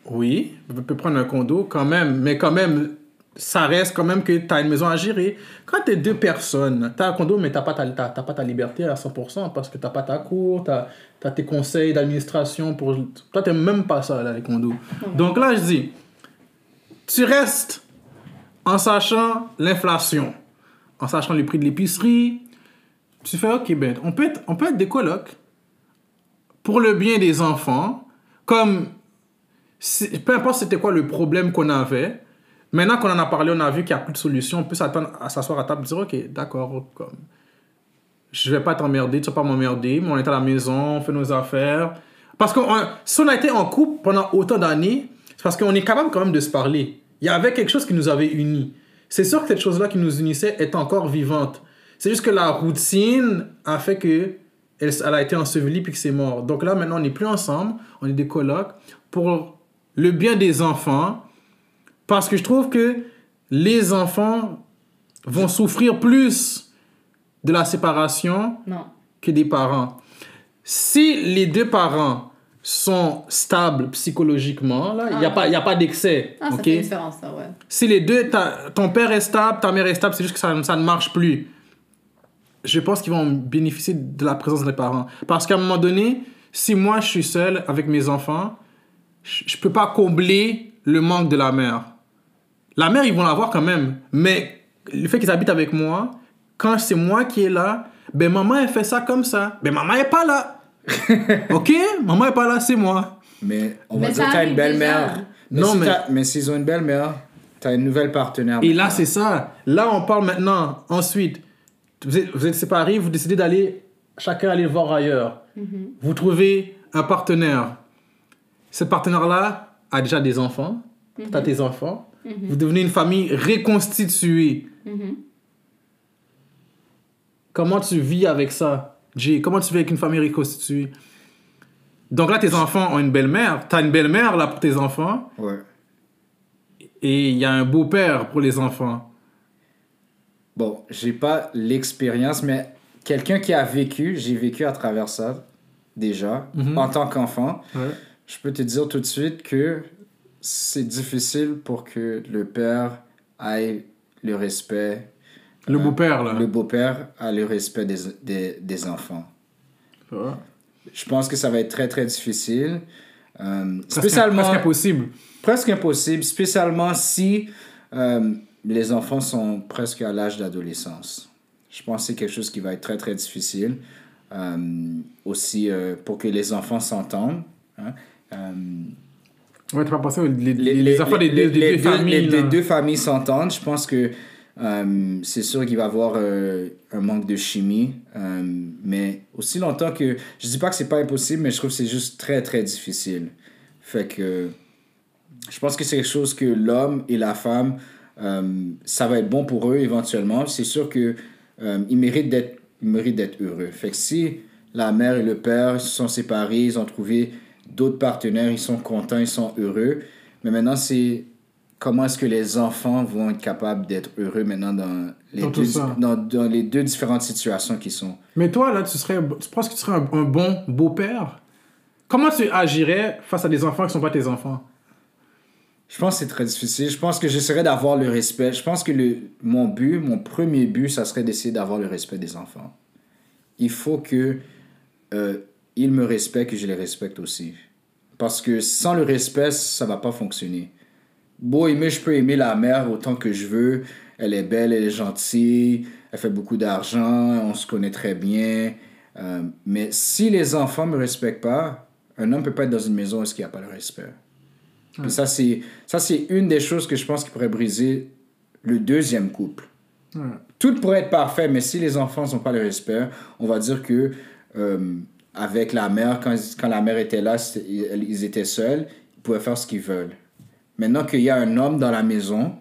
Oui, on peut prendre un condo quand même, mais quand même, ça reste quand même que tu as une maison à gérer. Quand tu es deux personnes, tu as un condo, mais tu n'as pas, ta- t'as- t'as pas ta liberté à 100% parce que tu n'as pas ta cour, tu as, tes conseils d'administration. pour Toi, tu même pas ça, là, les condos. Donc là, je dis, tu restes en sachant l'inflation, en sachant le prix de l'épicerie. Tu fais, OK, ben, on peut être, on peut être des colocs pour le bien des enfants, comme peu importe c'était quoi le problème qu'on avait, maintenant qu'on en a parlé, on a vu qu'il n'y a plus de solution, on peut s'attendre à s'asseoir à table et dire Ok, d'accord, comme, je vais pas t'emmerder, tu vas pas m'emmerder, mais on est à la maison, on fait nos affaires. Parce que si on a été en couple pendant autant d'années, c'est parce qu'on est capable quand même de se parler. Il y avait quelque chose qui nous avait unis. C'est sûr que cette chose-là qui nous unissait est encore vivante. C'est juste que la routine a fait que elle a été ensevelie puis que c'est mort. Donc là, maintenant, on n'est plus ensemble, on est des colocs pour le bien des enfants. Parce que je trouve que les enfants vont souffrir plus de la séparation Non. que des parents. Si les deux parents sont stables psychologiquement, il n'y a Ah. pas, y a pas d'excès. Ah, ça ok? fait une différence, ça, ouais. Si les deux, ta- ton père est stable, ta mère est stable, c'est juste que ça, ça ne marche plus. Je pense qu'ils vont bénéficier de la présence des parents. Parce qu'à un moment donné, si moi je suis seul avec mes enfants, je ne peux pas combler le manque de la mère. La mère, ils vont l'avoir quand même. Mais le fait qu'ils habitent avec moi, quand c'est moi qui est là, ben maman, elle fait ça comme ça. Ben maman est pas là. ok? Maman est pas là, c'est moi. Mais on Mais va ça dire que t'as arrive une belle-mère. Non, si mais- mais s'ils ont une belle-mère, t'as une nouvelle partenaire. Et là, c'est ça. Là, on parle maintenant. Ensuite, vous êtes, vous êtes séparés, vous décidez d'aller chacun aller voir ailleurs. Vous trouvez un partenaire. Ce partenaire-là a déjà des enfants. Tu as tes enfants. Vous devenez une famille reconstituée. Comment tu vis avec ça, Jay? Comment tu vis avec une famille reconstituée? Donc là, tes enfants ont une belle-mère. Tu as une belle-mère là pour tes enfants. Ouais. Et il y a un beau-père pour les enfants. Bon, j'ai pas l'expérience, mais quelqu'un qui a vécu, j'ai vécu à travers ça déjà, Mhm. en tant qu'enfant. Ouais. Je peux te dire tout de suite que c'est difficile pour que le père ait le respect. Le euh, beau-père, là. Le beau-père a le respect des, des, des enfants. Je pense que ça va être très, très difficile. Euh, Presque- spécialement, Presque impossible. presque impossible, spécialement si euh, les enfants sont presque à l'âge d'adolescence. Je pense que c'est quelque chose qui va être très, très difficile. Euh, aussi, pour que les enfants s'entendent. hein. Euh, Ouais, tu vas penser aux les, les, les des, deux- des les deux familles. les- deux familles s'entendent. Je pense que euh, c'est sûr qu'il va y avoir euh, un manque de chimie. euh, mais aussi longtemps que. Je dis pas que c'est pas impossible, mais je trouve que c'est juste très, très difficile. Fait que. Je pense que c'est quelque chose que l'homme et la femme, ça va être bon pour eux éventuellement. C'est sûr que euh, ils méritent d'être ils méritent d'être heureux. Fait que si la mère et le père se sont séparés, ils ont trouvé d'autres partenaires, ils sont contents, ils sont heureux. Mais maintenant, c'est comment est-ce que les enfants vont être capables d'être heureux maintenant dans les, Dans deux, dans, dans les deux différentes situations qui sont. Mais toi, là, tu, serais, tu penses que tu serais un, un bon beau-père? Comment tu agirais face à des enfants qui ne sont pas tes enfants? Je pense que c'est très difficile. Je pense que j'essaierai d'avoir le respect. Je pense que le, mon but, mon premier but, ça serait d'essayer d'avoir le respect des enfants. Il faut que euh, ils me respectent et je les respecte aussi. Parce que sans le respect, ça va pas fonctionner. Beau aimer, je peux aimer la mère autant que je veux. Elle est belle, elle est gentille, elle fait beaucoup d'argent, on se connaît très bien. Euh, mais si les enfants me respectent pas, un homme peut pas être dans une maison où il n'y a pas le respect. Puis ça, c'est, ça, c'est une des choses que je pense qui pourrait briser le deuxième couple. Ouais. Tout pourrait être parfait, mais si les enfants n'ont pas le respect, on va dire que euh, avec la mère, quand, quand la mère était là, ils ils étaient seuls, ils pouvaient faire ce qu'ils veulent. Maintenant qu'il y a un homme dans la maison,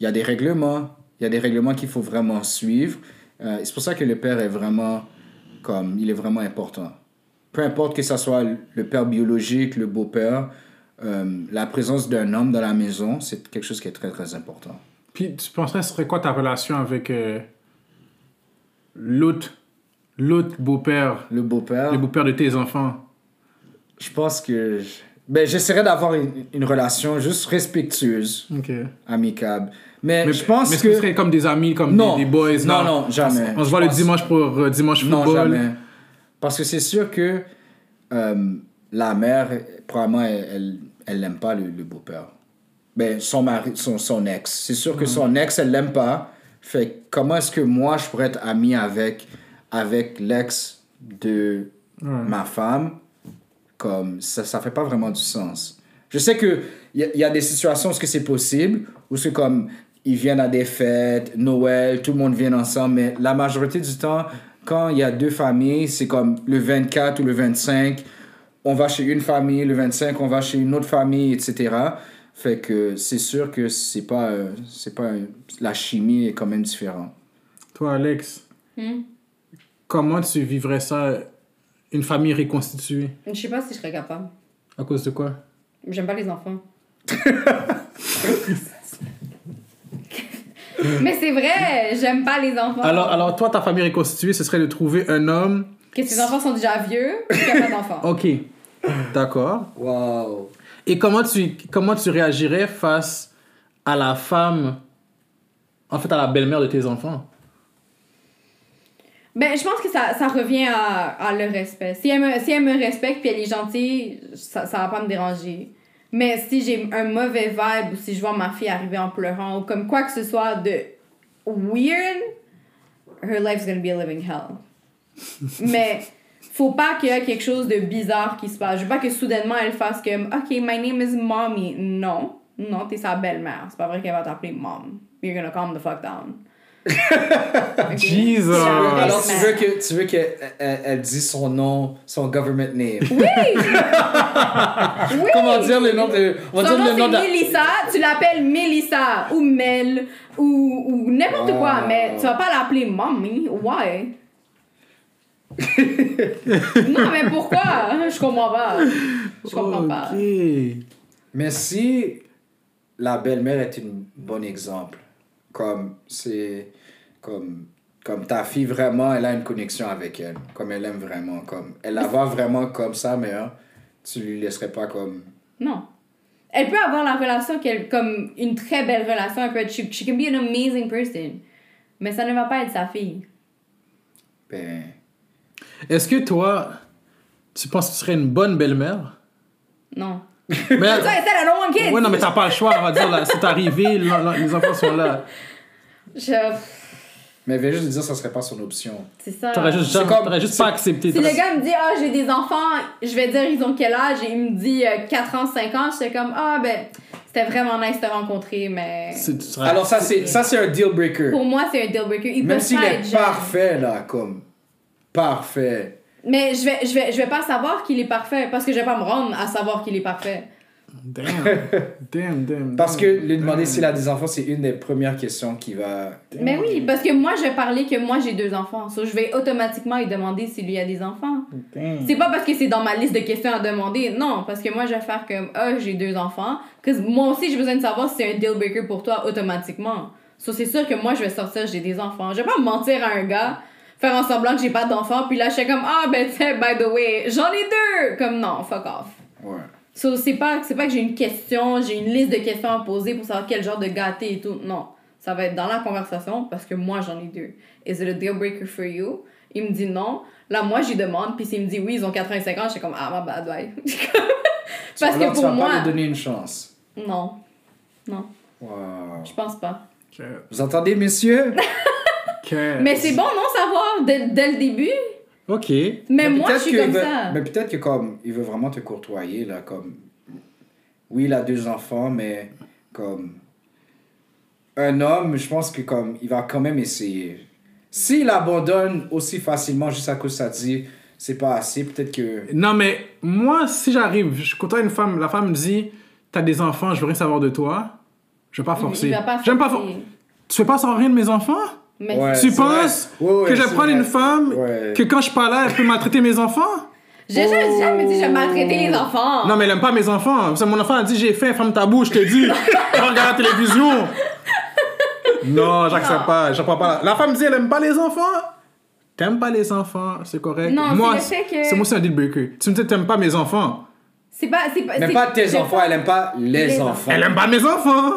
il y a des règlements. Il y a des règlements qu'il faut vraiment suivre. Euh, c'est pour ça que le père est vraiment comme, il est vraiment important. Peu importe que ce soit le père biologique, le beau-père, euh, la présence d'un homme dans la maison, c'est quelque chose qui est très, très important. Puis tu penserais, ce serait quoi ta relation avec euh, l'autre, l'autre beau-père, Le beau-père, le beau-père de tes enfants je pense que... Ben, j'essaierai d'avoir une, une relation juste respectueuse, Ok. amicable. Mais, Mais je pense mais est-ce que... ce serait comme des amis, comme Non. des, des boys? Non, non, jamais. On se voit le dimanche pour euh, dimanche Non, football. jamais. Parce que c'est sûr que euh, la mère, probablement, elle elle, l'aime pas, le, le beau-père. Ben, son mari, son, son ex. C'est sûr que son ex, elle l'aime pas. Fait que comment est-ce que moi, je pourrais être ami avec, avec l'ex de ma femme? Comme, ça, ça fait pas vraiment du sens. Je sais que il y, a- y a des situations où c'est possible, où c'est comme, ils viennent à des fêtes, Noël, tout le monde vient ensemble, mais la majorité du temps, quand il y a deux familles, c'est comme le 24 ou le 25, on va chez une famille, le 25, on va chez une autre famille, etc. Fait que c'est sûr que c'est pas, euh, c'est pas, euh, la chimie est quand même différente. Toi, Alex, Hmm? Comment tu vivrais ça, une famille reconstituée? Je sais pas si je serais capable. À cause de quoi? J'aime pas les enfants. Mais c'est vrai, j'aime pas les enfants. alors, alors, toi, ta famille reconstituée, ce serait de trouver un homme. Que tes enfants sont déjà vieux, qu'il n'y a pas d'enfants. Ok. D'accord. Wow. Et comment tu, comment tu réagirais face à la femme, en fait, à la belle-mère de tes enfants? Ben, je pense que ça, ça revient à, à le respect. Si elle, me, si elle me respecte puis elle est gentille, ça, ça va pas me déranger. Mais si j'ai un mauvais vibe ou si je vois ma fille arriver en pleurant ou comme quoi que ce soit de weird, her life's gonna be a living hell. Mais faut pas qu'il y ait quelque chose de bizarre qui se passe. Je veux pas que soudainement elle fasse comme OK, my name is mommy. Non. Non, t'es sa belle-mère. C'est pas vrai qu'elle va t'appeler mom. You're gonna calm the fuck down. Jesus. Alors, tu veux que tu veux qu'elle elle, elle dise son nom, son government name? Oui! oui! Comment dire le nom de. On va Son dire nom le nom c'est de. Mélissa, tu l'appelles Mélissa ou Mel ou, ou n'importe quoi, mais tu vas pas l'appeler mommy. Why? non, mais pourquoi? Je comprends pas. Je comprends pas. Ok. Mais si la belle-mère est un bon exemple, comme c'est. Comme, comme ta fille vraiment, elle a une connexion avec elle, comme elle aime vraiment, comme elle la voit vraiment comme sa mère, tu lui laisserais pas comme. Non. Elle peut avoir la relation qu'elle, comme une très belle relation, elle peut être, she, she can be an amazing person, mais ça ne va pas être sa fille. Ben. Est-ce que toi, tu penses que tu serais une bonne belle-mère? Non. Mais, So I said I don't want kids. ouais, non, mais t'as pas le choix, on va dire, là, c'est arrivé, là, là, les enfants sont là. Je- Mais elle vient juste de dire que ça serait pas son option. C'est ça. T'aurais juste, C'est jamais- comme- t'aurais juste pas accepté. Si le gars me dit, ah, j'ai des enfants, je vais dire, ils ont quel âge? Et il me dit euh, 4 ans, 5 ans. J'étais comme, ah, ben, c'était vraiment nice de te rencontrer, mais. C'est- tu serais- Alors, ça, c'est ça, c'est un deal breaker. Pour moi, c'est un deal breaker. Ils Même peuvent s'il pas est être jeunes. parfait, là, comme. Parfait. Mais je vais, je, vais, je vais pas savoir qu'il est parfait parce que je vais pas me rendre à savoir qu'il est parfait. Damn. Damn, damn. Parce que lui demander s'il a des enfants, c'est une des premières questions qui va. Mais oui, parce que moi, je vais parler que moi, j'ai deux enfants. So, je vais automatiquement lui demander s'il lui a des enfants. C'est pas parce que c'est dans ma liste de questions à demander. Non, parce que moi, je vais faire comme, ah, j'ai deux enfants. Que moi aussi, j'ai besoin de savoir si c'est un deal breaker pour toi automatiquement. So, c'est sûr que moi, je vais sortir, j'ai des enfants. Je vais pas mentir à un gars, faire en semblant que j'ai pas d'enfants, puis là, je suis comme, ah, ben, tu sais, by the way, j'en ai deux! Comme, non, fuck off. Ouais. So, c'est pas, c'est pas que j'ai une question, j'ai une liste de questions à poser pour savoir quel genre de gâté et tout. Non. Ça va être dans la conversation parce que moi, j'en ai deux. Is it a deal breaker for you? Il me dit non. Là, moi, j'y demande. Puis s'il me dit oui, ils ont 85 ans, je suis comme, ah, ma bad, ouais. parce Alors, que tu pour vas moi. pas lui donner une chance. Non. Non, Wow. je pense pas. Vous entendez, messieurs? Mais c'est bon, non, savoir dès, dès le début? Ok. Mais, moi, je peut-être suis que comme il veut- ça. Mais peut-être que comme il veut vraiment te courtoyer là, comme oui, il a deux enfants, mais comme un homme, je pense que comme il va quand même essayer. S'il abandonne aussi facilement juste à cause ça dit c'est pas assez, peut-être que Non, mais moi, si j'arrive, je côtoie une femme, la femme me dit T'as des enfants, je veux rien savoir de toi. Je vais pas forcer. Il va pas J'aime pas forcer. for- Tu veux pas savoir rien de mes enfants? Mais Ouais. Tu c'est penses vrai. Ouais, ouais, que je vais c'est prendre vrai. une femme Ouais. que quand je suis pas là, elle peut maltraiter mes enfants? J'ai jamais jamais dit je vais maltraiter les enfants. Non, mais elle aime pas mes enfants. C'est mon enfant a dit J'ai faim, ferme ta bouche, je te dis. Regarde la télévision. Non, j'accepte Non. pas. J'apprends pas. La femme dit Elle aime pas les enfants. T'aimes pas les enfants, c'est correct. Non, moi, c'est le fait que- c'est moi, c'est un deal breaker. Tu me dis T'aimes pas mes enfants. C'est pas. C'est pas, mais pas tes enfants, pas- elle aime pas les, Les enfants. Elle aime pas mes enfants.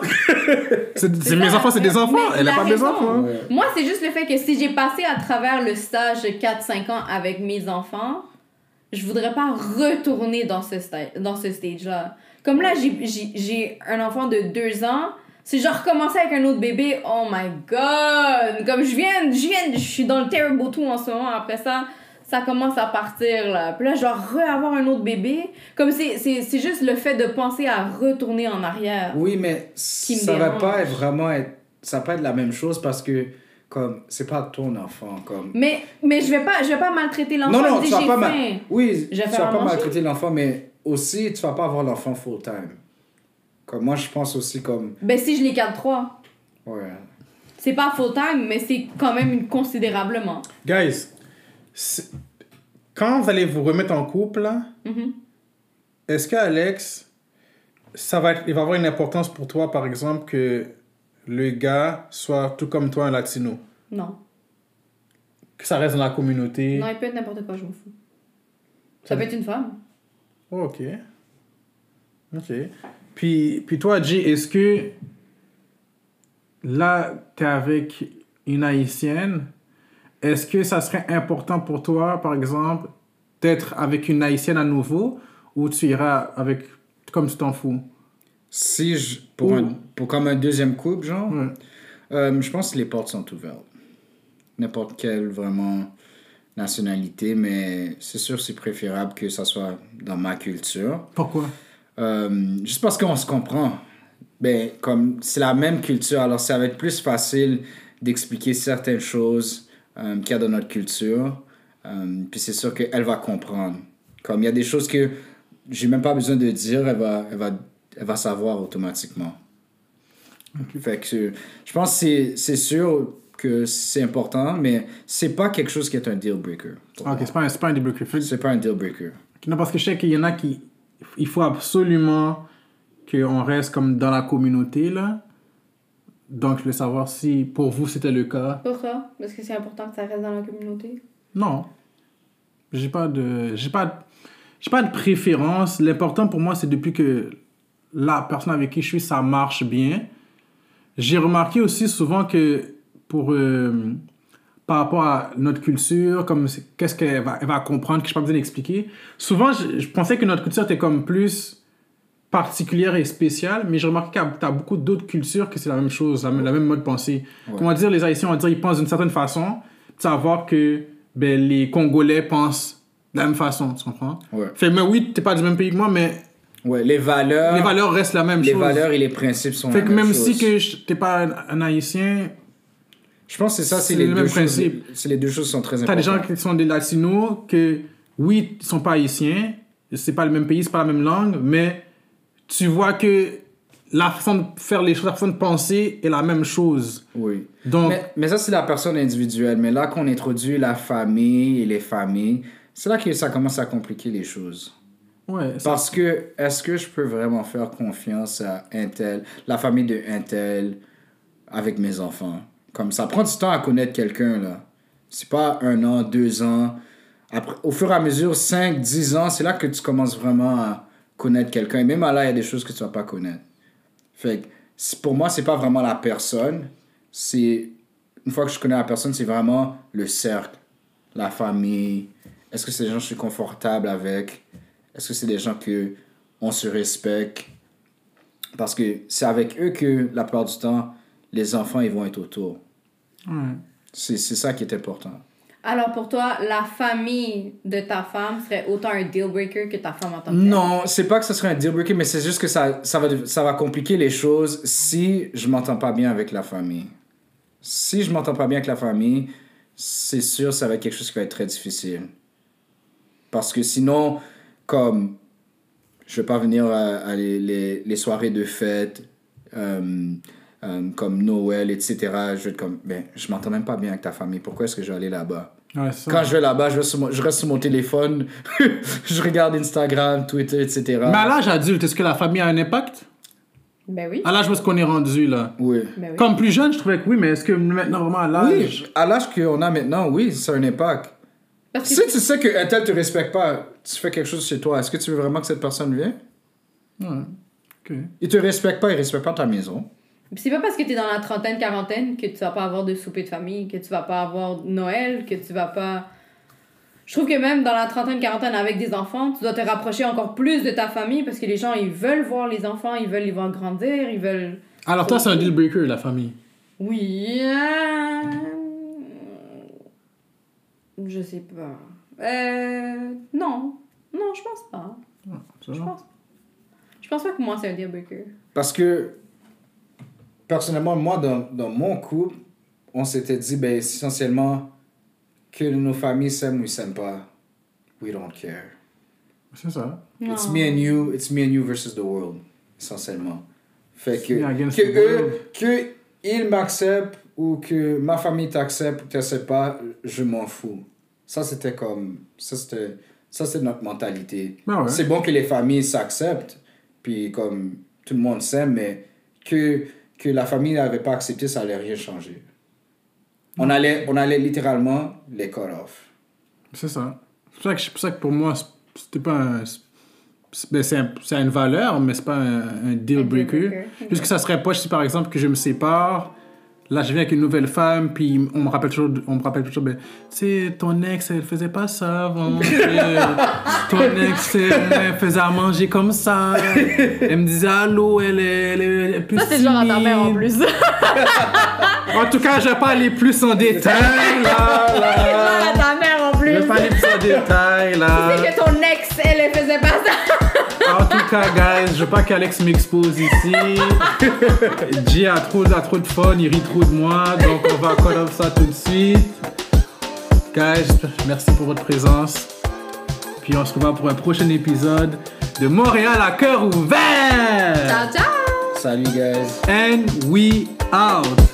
c'est c'est mes enfants, c'est des enfants. Mais Elle aime pas mes enfants. Ouais. Moi, c'est juste le fait que si j'ai passé à travers le stage de 4-5 ans avec mes enfants, je voudrais pas retourner dans ce, sta- dans ce stage-là. Comme là, j'ai- j'ai j'ai un enfant de 2 ans. Si je recommençais avec un autre bébé, oh my god! Comme je viens, je viens, je suis dans le terrible tout en ce moment. Après ça, ça commence à partir là. Puis là, je dois re-avoir un autre bébé. Comme c'est c'est- c'est juste le fait de penser à retourner en arrière. Oui, mais Qui ça va pas être vraiment être ça va pas être la même chose parce que comme c'est pas ton enfant comme Mais, mais je vais pas, je vais pas maltraiter l'enfant. Non, non, tu vas pas mal. Oui, Je vais tu vas pas maltraiter l'enfant, mais aussi, tu vas pas avoir l'enfant full-time. Comme moi, je pense aussi comme. Ben si je les garde trois. Ouais. C'est pas full time, mais c'est quand même une considérablement. Guys, quand vous allez vous remettre en couple, Mhm. est-ce que Alex, ça va être, il va avoir une importance pour toi, par exemple, que le gars soit tout comme toi un latino, Non. que ça reste dans la communauté? Non, il peut être n'importe quoi, je m'en fous. Ça peut être une femme. Ok. Ok. Puis, puis toi, Jay, est-ce que là, tu es avec une haïtienne, est-ce que ça serait important pour toi, par exemple, d'être avec une haïtienne à nouveau ou tu iras avec comme tu t'en fous? Si je. Pour, Ou- un- pour comme un deuxième couple, genre, Ouais. euh, je pense que les portes sont ouvertes. N'importe quelle vraiment nationalité, mais c'est sûr c'est préférable que ça soit dans ma culture. Pourquoi? Euh, juste parce qu'on se comprend. Ben, comme c'est la même culture, alors ça va être plus facile d'expliquer certaines choses euh, qu'il y a dans notre culture. Euh, puis c'est sûr qu'elle va comprendre. Comme il y a des choses que j'ai même pas besoin de dire, elle va, elle va, elle va savoir automatiquement. Fait que je pense que c'est- sûr que c'est important, mais c'est pas quelque chose qui est un deal breaker. Ok, c'est pas, pas un deal breaker. C'est pas un deal breaker. Non, parce que je sais qu'il y en a qui. Il faut absolument qu'on reste comme dans la communauté, là. Donc, je voulais savoir si pour vous c'était le cas. Pourquoi? Parce que c'est important que ça reste dans la communauté. Non. J'ai pas de. J'ai pas, j'ai pas de préférence. L'important pour moi, c'est depuis que la personne avec qui je suis, ça marche bien. J'ai remarqué aussi souvent que pour. euh, par rapport à notre culture, comme qu'est-ce qu'elle va, elle va comprendre, que je n'ai pas besoin d'expliquer. Souvent, je, je pensais que notre culture était comme plus particulière et spéciale, mais j'ai remarqué que tu as beaucoup d'autres cultures que c'est la même chose, la, même- la même mode de pensée. Comment dire, les Haïtiens, on va dire, ils pensent d'une certaine façon, tu vas voir que ben, les Congolais pensent de la même façon, tu comprends? Ouais. Fait, mais oui, t'es pas du même pays que moi, mais Ouais, les valeurs, les valeurs restent la même les chose. valeurs et les principes sont fait la que même même chose. si que t'es pas un, Haïtien, Je pense que c'est ça, c'est les le deux choses. les deux choses sont très T'as des importantes. gens qui sont des latinos que, oui, ils sont pas haïtiens, c'est pas le même pays, c'est pas la même langue, mais tu vois que la façon de faire les choses, la façon de penser est la même chose. Oui. Donc, Mais, mais ça, c'est la personne individuelle. Mais là qu'on introduit la famille et les familles, c'est là que ça commence à compliquer les choses. ouais, Parce que, est-ce que je peux vraiment faire confiance à un tel, la famille de un tel, avec mes enfants? Comme ça prend du temps à connaître quelqu'un, là. C'est pas un an, deux ans. Après, au fur et à mesure, 5, 10 ans, c'est là que tu commences vraiment à connaître quelqu'un. Et même là, il y a des choses que tu vas pas connaître. Fait que, pour moi, c'est pas vraiment la personne. C'est, une fois que je connais la personne, c'est vraiment le cercle, la famille. Est-ce que c'est des gens que je suis confortable avec? Est-ce que c'est des gens que on se respecte? Parce que c'est avec eux que, la plupart du temps, les enfants, ils vont être autour. c'est ça qui est important. Alors pour toi, la famille de ta femme serait autant un deal breaker que ta femme en tant que? Non, c'est pas que ce serait un deal breaker, mais c'est juste que ça, ça, va, ça va compliquer les choses si je m'entends pas bien avec la famille. Si je m'entends pas bien avec la famille, c'est sûr ça va être quelque chose qui va être très difficile. Parce que sinon, comme je vais pas venir à, à les, les, les soirées de fête, euh, euh, comme Noël, etc. Je vais être comme, ben, je m'entends même pas bien avec ta famille. Pourquoi est-ce que je vais aller là-bas? Ouais, ça. Quand je vais là-bas, je, reste sur mon- je reste sur mon téléphone, je regarde Instagram, Twitter, etc. Mais à l'âge adulte, est-ce que la famille a un impact? Ben oui. À l'âge où est-ce qu'on est rendu, là? Oui. Ben oui. Comme plus jeune, je trouvais que oui, mais est-ce que maintenant, vraiment, à Oui, l'âge... à l'âge qu'on a maintenant, oui, ça a un impact. Parce que Si tu sais qu'un tel te respecte pas, tu fais quelque chose chez toi, est-ce que tu veux vraiment que cette personne vienne? Ouais. Ok. Il te respecte pas, il respecte pas ta maison. C'est pas parce que t'es dans la trentaine, quarantaine que tu vas pas avoir de souper de famille, que tu vas pas avoir Noël, que tu vas pas. Je trouve que même dans la trentaine, quarantaine avec des enfants, tu dois te rapprocher encore plus de ta famille parce que les gens ils veulent voir les enfants, ils veulent les voir grandir, ils veulent. Alors toi, c'est un deal breaker, la famille. Oui. euh, Je sais pas. Euh. Non. Non, je pense pas. C'est Je pense pas. Je pense pas que moi c'est un deal breaker. Parce que, personnellement, moi, dans, dans mon couple, on s'était dit, ben, essentiellement, que nos familles s'aiment ou s'aiment pas. We don't care. C'est ça. It's Non. me and you, it's me and you versus the world, essentiellement. Fait que, que eux, world. que ils m'acceptent ou que ma famille t'accepte ou t'accepte pas, je m'en fous. Ça, c'était comme, ça, c'était, ça, c'est notre mentalité. Ouais. C'est bon que les familles s'acceptent, puis comme tout le monde s'aime, mais que, que la famille n'avait pas accepté, ça allait rien changer. On allait, on allait littéralement les cut off. C'est ça. C'est pour ça que, c'est pour ça que pour moi, c'était pas un... c'est- ben, c'est un- c'est une valeur, mais c'est pas un, un deal breaker. ok. Puisque ça serait pas si par exemple que je me sépare, là je viens avec une nouvelle femme, puis on me rappelle toujours, on me rappelle toujours, ben, sais, ton ex elle faisait pas ça avant, ton ex elle faisait à manger comme ça, elle me disait allô, elle est, elle est, elle est plus Ça, c'est genre à ta mère en plus. En tout cas, je vais pas aller plus en détail là, C'est là. genre à ta mère en Je plus. vais pas aller plus en détail là. Tu sais que ton ex, elle, elle faisait pas ça. En tout cas, guys, je veux pas qu'Alex m'expose ici. J a trop, a trop de fun, il rit trop de moi, donc on va call up ça tout de suite. Guys, merci pour votre présence. Puis on se revoit pour un prochain épisode de Montréal à cœur ouvert. Ciao, ciao. Salut, guys. And we out.